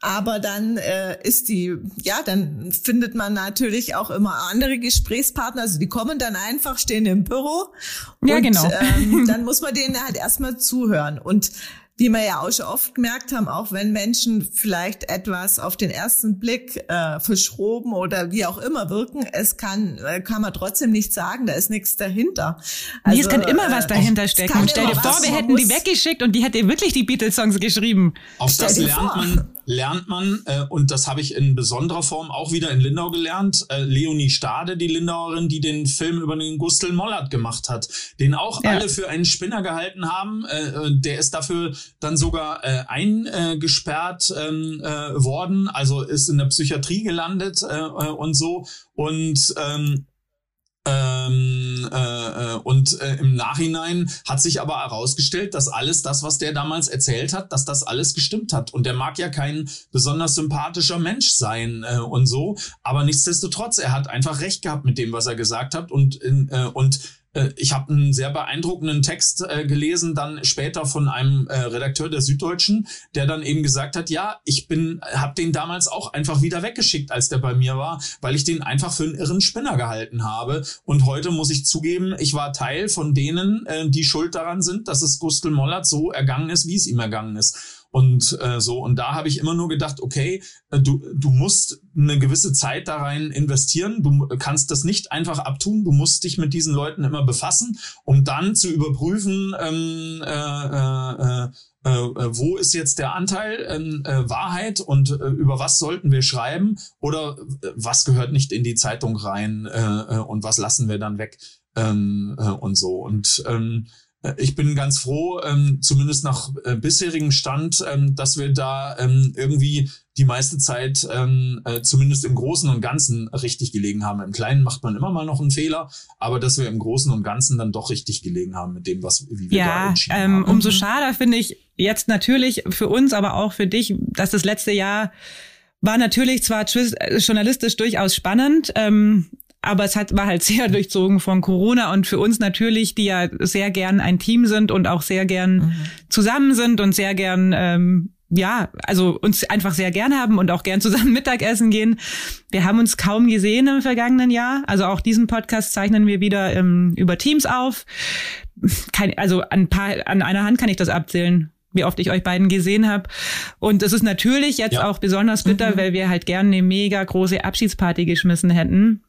Aber dann äh, ist die, ja, dann findet man natürlich auch immer andere Gesprächspartner. Also die kommen dann einfach, stehen im Büro. Und, ja, genau. Ähm, [LAUGHS] dann muss man denen halt erstmal zuhören. Und wie wir ja auch schon oft gemerkt haben, auch wenn Menschen vielleicht etwas auf den ersten Blick äh, verschroben oder wie auch immer wirken, es kann, äh, kann man trotzdem nicht sagen, da ist nichts dahinter. Also, nee, es kann also, immer was äh, dahinter stecken. Und stell dir vor, wir hätten die weggeschickt und die hätte wirklich die Beatles-Songs geschrieben. Auch das lernt vor. man, lernt man, äh, und das habe ich in besonderer Form auch wieder in Lindau gelernt, äh, Leonie Stade, die Lindauerin, die den Film über den Gustl Mollert gemacht hat, den auch ja. alle für einen Spinner gehalten haben. Äh, äh der ist dafür dann sogar äh, eingesperrt ähm, äh, worden, also ist in der Psychiatrie gelandet äh, äh und so. Und ähm, ähm, äh, äh, und äh, im Nachhinein hat sich aber herausgestellt, dass alles das, was der damals erzählt hat, dass das alles gestimmt hat. Und der mag ja kein besonders sympathischer Mensch sein äh, und so, aber nichtsdestotrotz, er hat einfach recht gehabt mit dem, was er gesagt hat und äh, und ich habe einen sehr beeindruckenden Text äh, gelesen, dann später von einem äh, Redakteur der Süddeutschen, der dann eben gesagt hat, ja, ich bin, habe den damals auch einfach wieder weggeschickt, als der bei mir war, weil ich den einfach für einen irren Spinner gehalten habe. Und heute muss ich zugeben, ich war Teil von denen, äh, die schuld daran sind, dass es Gustl Mollert so ergangen ist, wie es ihm ergangen ist und äh, so. Und da habe ich immer nur gedacht, okay, äh, du, du musst eine gewisse Zeit da rein investieren. Du kannst das nicht einfach abtun. Du musst dich mit diesen Leuten immer befassen, um dann zu überprüfen, ähm, äh, äh, äh, äh wo ist jetzt der Anteil äh, Wahrheit und äh, über was sollten wir schreiben oder äh, was gehört nicht in die Zeitung rein äh, äh, und was lassen wir dann weg ähm, äh, und so. Und ähm, äh, ich bin ganz froh, ähm, zumindest nach äh, bisherigem Stand, ähm, dass wir da ähm, irgendwie die meiste Zeit ähm, äh, zumindest im Großen und Ganzen richtig gelegen haben. Im Kleinen macht man immer mal noch einen Fehler, aber dass wir im Großen und Ganzen dann doch richtig gelegen haben mit dem, was wie wir ja, da entschieden ähm, haben. Umso schade finde ich jetzt natürlich für uns, aber auch für dich, dass das letzte Jahr war natürlich zwar äh, journalistisch durchaus spannend, ähm, aber es hat, war halt sehr [LAUGHS] durchzogen von Corona und für uns natürlich, die ja sehr gern ein Team sind und auch sehr gern mhm. zusammen sind und sehr gern ähm, ja, also uns einfach sehr gern haben und auch gern zusammen [LAUGHS] Mittagessen gehen. Wir haben uns kaum gesehen im vergangenen Jahr. Also auch diesen Podcast zeichnen wir wieder ähm, über Teams auf. Kein, also an, paar, an einer Hand kann ich das abzählen, wie oft ich euch beiden gesehen habe. Und es ist natürlich jetzt ja. auch besonders bitter, mhm. weil wir halt gerne eine mega große Abschiedsparty geschmissen hätten.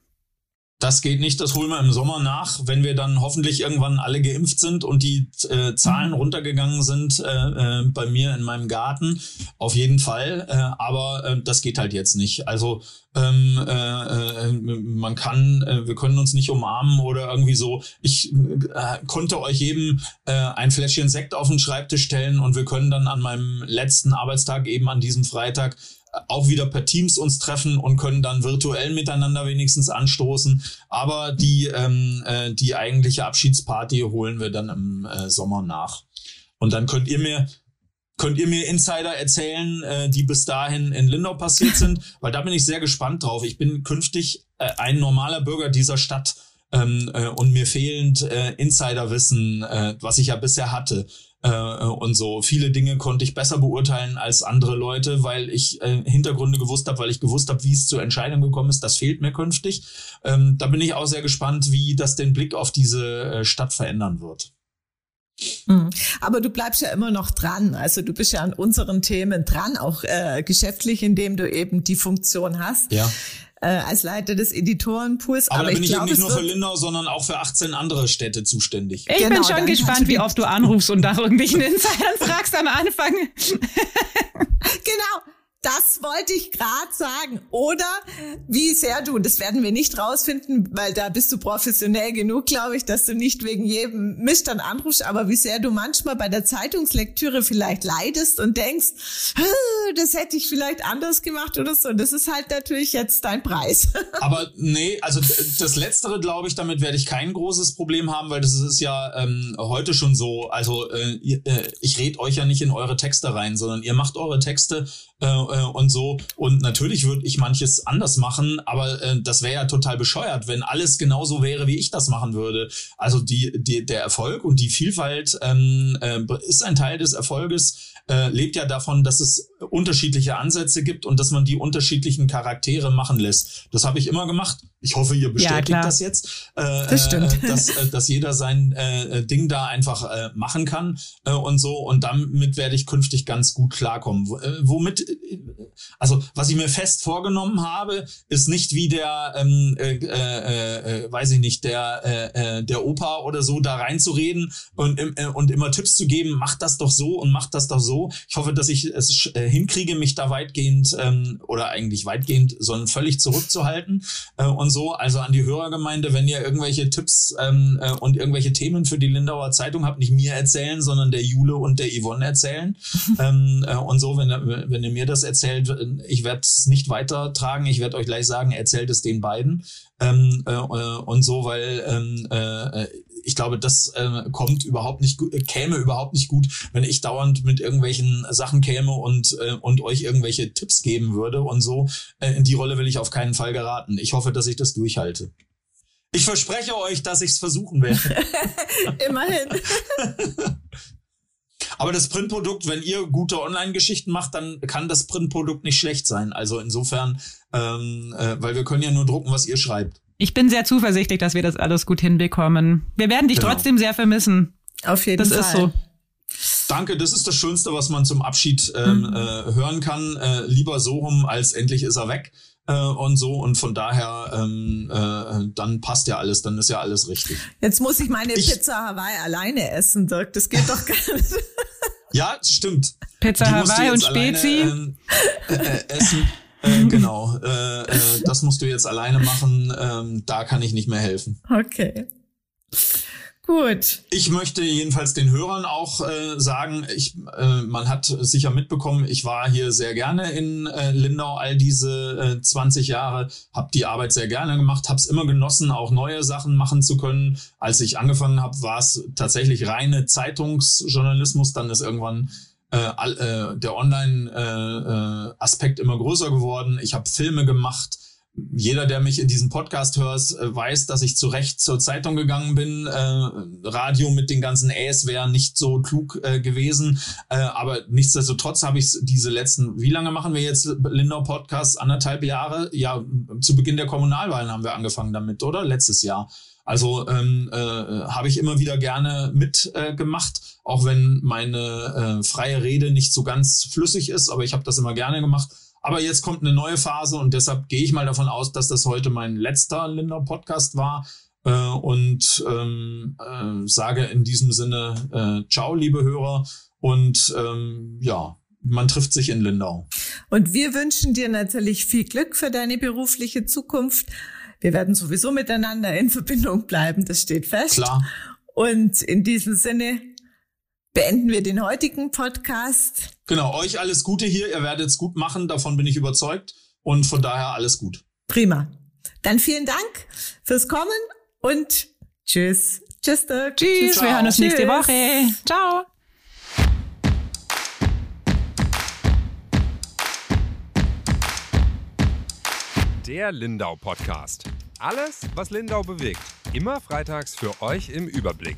Das geht nicht, das holen wir im Sommer nach, wenn wir dann hoffentlich irgendwann alle geimpft sind und die äh, Zahlen runtergegangen sind äh, äh, bei mir in meinem Garten. Auf jeden Fall. Äh, aber äh, das geht halt jetzt nicht. Also ähm, äh, äh, man kann, äh, wir können uns nicht umarmen oder irgendwie so. Ich äh, konnte euch jedem ein Fläschchen Sekt auf den Schreibtisch stellen und wir können dann an meinem letzten Arbeitstag eben an diesem Freitag auch wieder per Teams uns treffen und können dann virtuell miteinander wenigstens anstoßen. Aber die, ähm, äh, die eigentliche Abschiedsparty holen wir dann im äh, Sommer nach. Und dann könnt ihr mir könnt ihr mir Insider erzählen, äh, die bis dahin in Lindau passiert [LAUGHS] sind, weil da bin ich sehr gespannt drauf. Ich bin künftig äh, ein normaler Bürger dieser Stadt ähm, äh, und mir fehlend äh, Insiderwissen, äh, was ich ja bisher hatte. Äh, und so viele Dinge konnte ich besser beurteilen als andere Leute, weil ich äh, Hintergründe gewusst habe, weil ich gewusst habe, wie es zur Entscheidung gekommen ist. Das fehlt mir künftig. Ähm, da bin ich auch sehr gespannt, wie das den Blick auf diese äh, Stadt verändern wird. Mhm. Aber du bleibst ja immer noch dran. Also du bist ja an unseren Themen dran, auch äh, geschäftlich, indem du eben die Funktion hast. Ja. Äh, als Leiter des Editorenpools. Aber, Aber da bin ich, ich glaub, eben nicht nur für Lindau, sondern auch für 18 andere Städte zuständig. Ich genau, bin schon gespannt, wie oft du anrufst und nach [LAUGHS] irgendwelchen Insidern fragst am Anfang. [LAUGHS] genau. Das wollte ich gerade sagen. Oder wie sehr du, das werden wir nicht rausfinden, weil da bist du professionell genug, glaube ich, dass du nicht wegen jedem Mist dann anrufst, aber wie sehr du manchmal bei der Zeitungslektüre vielleicht leidest und denkst, das hätte ich vielleicht anders gemacht oder so. Das ist halt natürlich jetzt dein Preis. [LAUGHS] aber nee, also das Letztere, glaube ich, damit werde ich kein großes Problem haben, weil das ist ja ähm, heute schon so. Also äh, äh ich rede euch ja nicht in eure Texte rein, sondern ihr macht eure Texte äh, äh, und so. Und natürlich würde ich manches anders machen, aber äh, das wäre ja total bescheuert, wenn alles genauso wäre, wie ich das machen würde. Also die, die der Erfolg und die Vielfalt ähm, äh, ist ein Teil des Erfolges äh, lebt ja davon, dass es unterschiedliche Ansätze gibt und dass man die unterschiedlichen Charaktere machen lässt. Das habe ich immer gemacht. Ich hoffe, ihr bestätigt ja, das jetzt, äh, das stimmt. Äh, dass, äh, dass jeder sein äh, Ding da einfach äh, machen kann äh, und so. Und damit werde ich künftig ganz gut klarkommen. W äh, womit, äh, also was ich mir fest vorgenommen habe, ist nicht wie der, ähm, äh, äh, äh, weiß ich nicht, der, äh, äh der Opa oder so da reinzureden und, äh, und immer Tipps zu geben, macht das doch so und macht das doch so ich hoffe, dass ich es äh, hinkriege, mich da weitgehend ähm, oder eigentlich weitgehend, sondern völlig zurückzuhalten äh, und so. Also an die Hörergemeinde, wenn ihr irgendwelche Tipps ähm, äh, und irgendwelche Themen für die Lindauer Zeitung habt, nicht mir erzählen, sondern der Jule und der Yvonne erzählen. [LAUGHS] ähm, äh, und so, wenn, wenn ihr mir das erzählt, ich werde es nicht weitertragen. Ich werde euch gleich sagen, erzählt es den beiden. Ähm, äh, äh und so, weil ähm, äh, ich glaube, das äh, kommt überhaupt nicht gut, käme überhaupt nicht gut, wenn ich dauernd mit irgendwelchen Sachen käme und, äh, und euch irgendwelche Tipps geben würde und so. Äh, in die Rolle will ich auf keinen Fall geraten. Ich hoffe, dass ich das durchhalte. Ich verspreche euch, dass ich es versuchen werde. [LAUGHS] Immerhin. [LAUGHS] Aber das Printprodukt, wenn ihr gute Online-Geschichten macht, dann kann das Printprodukt nicht schlecht sein. Also insofern, ähm, äh, weil wir können ja nur drucken, was ihr schreibt. Ich bin sehr zuversichtlich, dass wir das alles gut hinbekommen. Wir werden dich genau. trotzdem sehr vermissen. Auf jeden das Fall. Das ist so. Danke, das ist das Schönste, was man zum Abschied ähm, mhm. äh, hören kann. Äh, lieber so rum, als endlich ist er weg äh, und so. Und von daher, ähm, äh, dann passt ja alles, dann ist ja alles richtig. Jetzt muss ich meine ich, Pizza Hawaii alleine essen, Dirk. Das geht doch gar nicht. ja, stimmt. Pizza Hawaii und Spezi. Alleine, äh, äh, essen. Äh, genau, äh, äh, das musst du jetzt alleine machen. Ähm, da kann ich nicht mehr helfen. Okay. Gut. Ich möchte jedenfalls den Hörern auch äh, sagen, ich, äh, man hat sicher mitbekommen, ich war hier sehr gerne in äh, Lindau all diese äh, 20 Jahre, habe die Arbeit sehr gerne gemacht, habe es immer genossen, auch neue Sachen machen zu können. Als ich angefangen habe, war es tatsächlich reine Zeitungsjournalismus, dann ist irgendwann äh, äh, der Online-Aspekt äh, äh, immer größer geworden. Ich habe Filme gemacht. Jeder, der mich in diesem Podcast hört, äh, weiß, dass ich zu Recht zur Zeitung gegangen bin. Äh, Radio mit den ganzen Äs wäre nicht so klug äh, gewesen. Äh, aber nichtsdestotrotz habe ich diese letzten, wie lange machen wir jetzt Lindau Podcast? Anderthalb Jahre? Ja, zu Beginn der Kommunalwahlen haben wir angefangen damit, oder? Letztes Jahr. Also ähm, äh, habe ich immer wieder gerne mitgemacht, äh, auch wenn meine äh, freie Rede nicht so ganz flüssig ist, aber ich habe das immer gerne gemacht. Aber jetzt kommt eine neue Phase und deshalb gehe ich mal davon aus, dass das heute mein letzter Linder-Podcast war. Äh, und ähm, äh, sage in diesem Sinne äh, Ciao, liebe Hörer. Und ähm, ja, man trifft sich in Lindau. Und wir wünschen dir natürlich viel Glück für deine berufliche Zukunft. Wir werden sowieso miteinander in Verbindung bleiben, das steht fest. Klar. Und in diesem Sinne, beenden wir den heutigen Podcast. Genau, euch alles Gute hier. Ihr werdet es gut machen, davon bin ich überzeugt. Und von daher alles gut. Prima. Dann vielen Dank fürs Kommen und tschüss. Tschüss. Tschüss. Tschüss. Wir hören uns tschüss. nächste Woche. Ciao. Der Lindau Podcast. Alles, was Lindau bewegt. Immer freitags für euch im Überblick.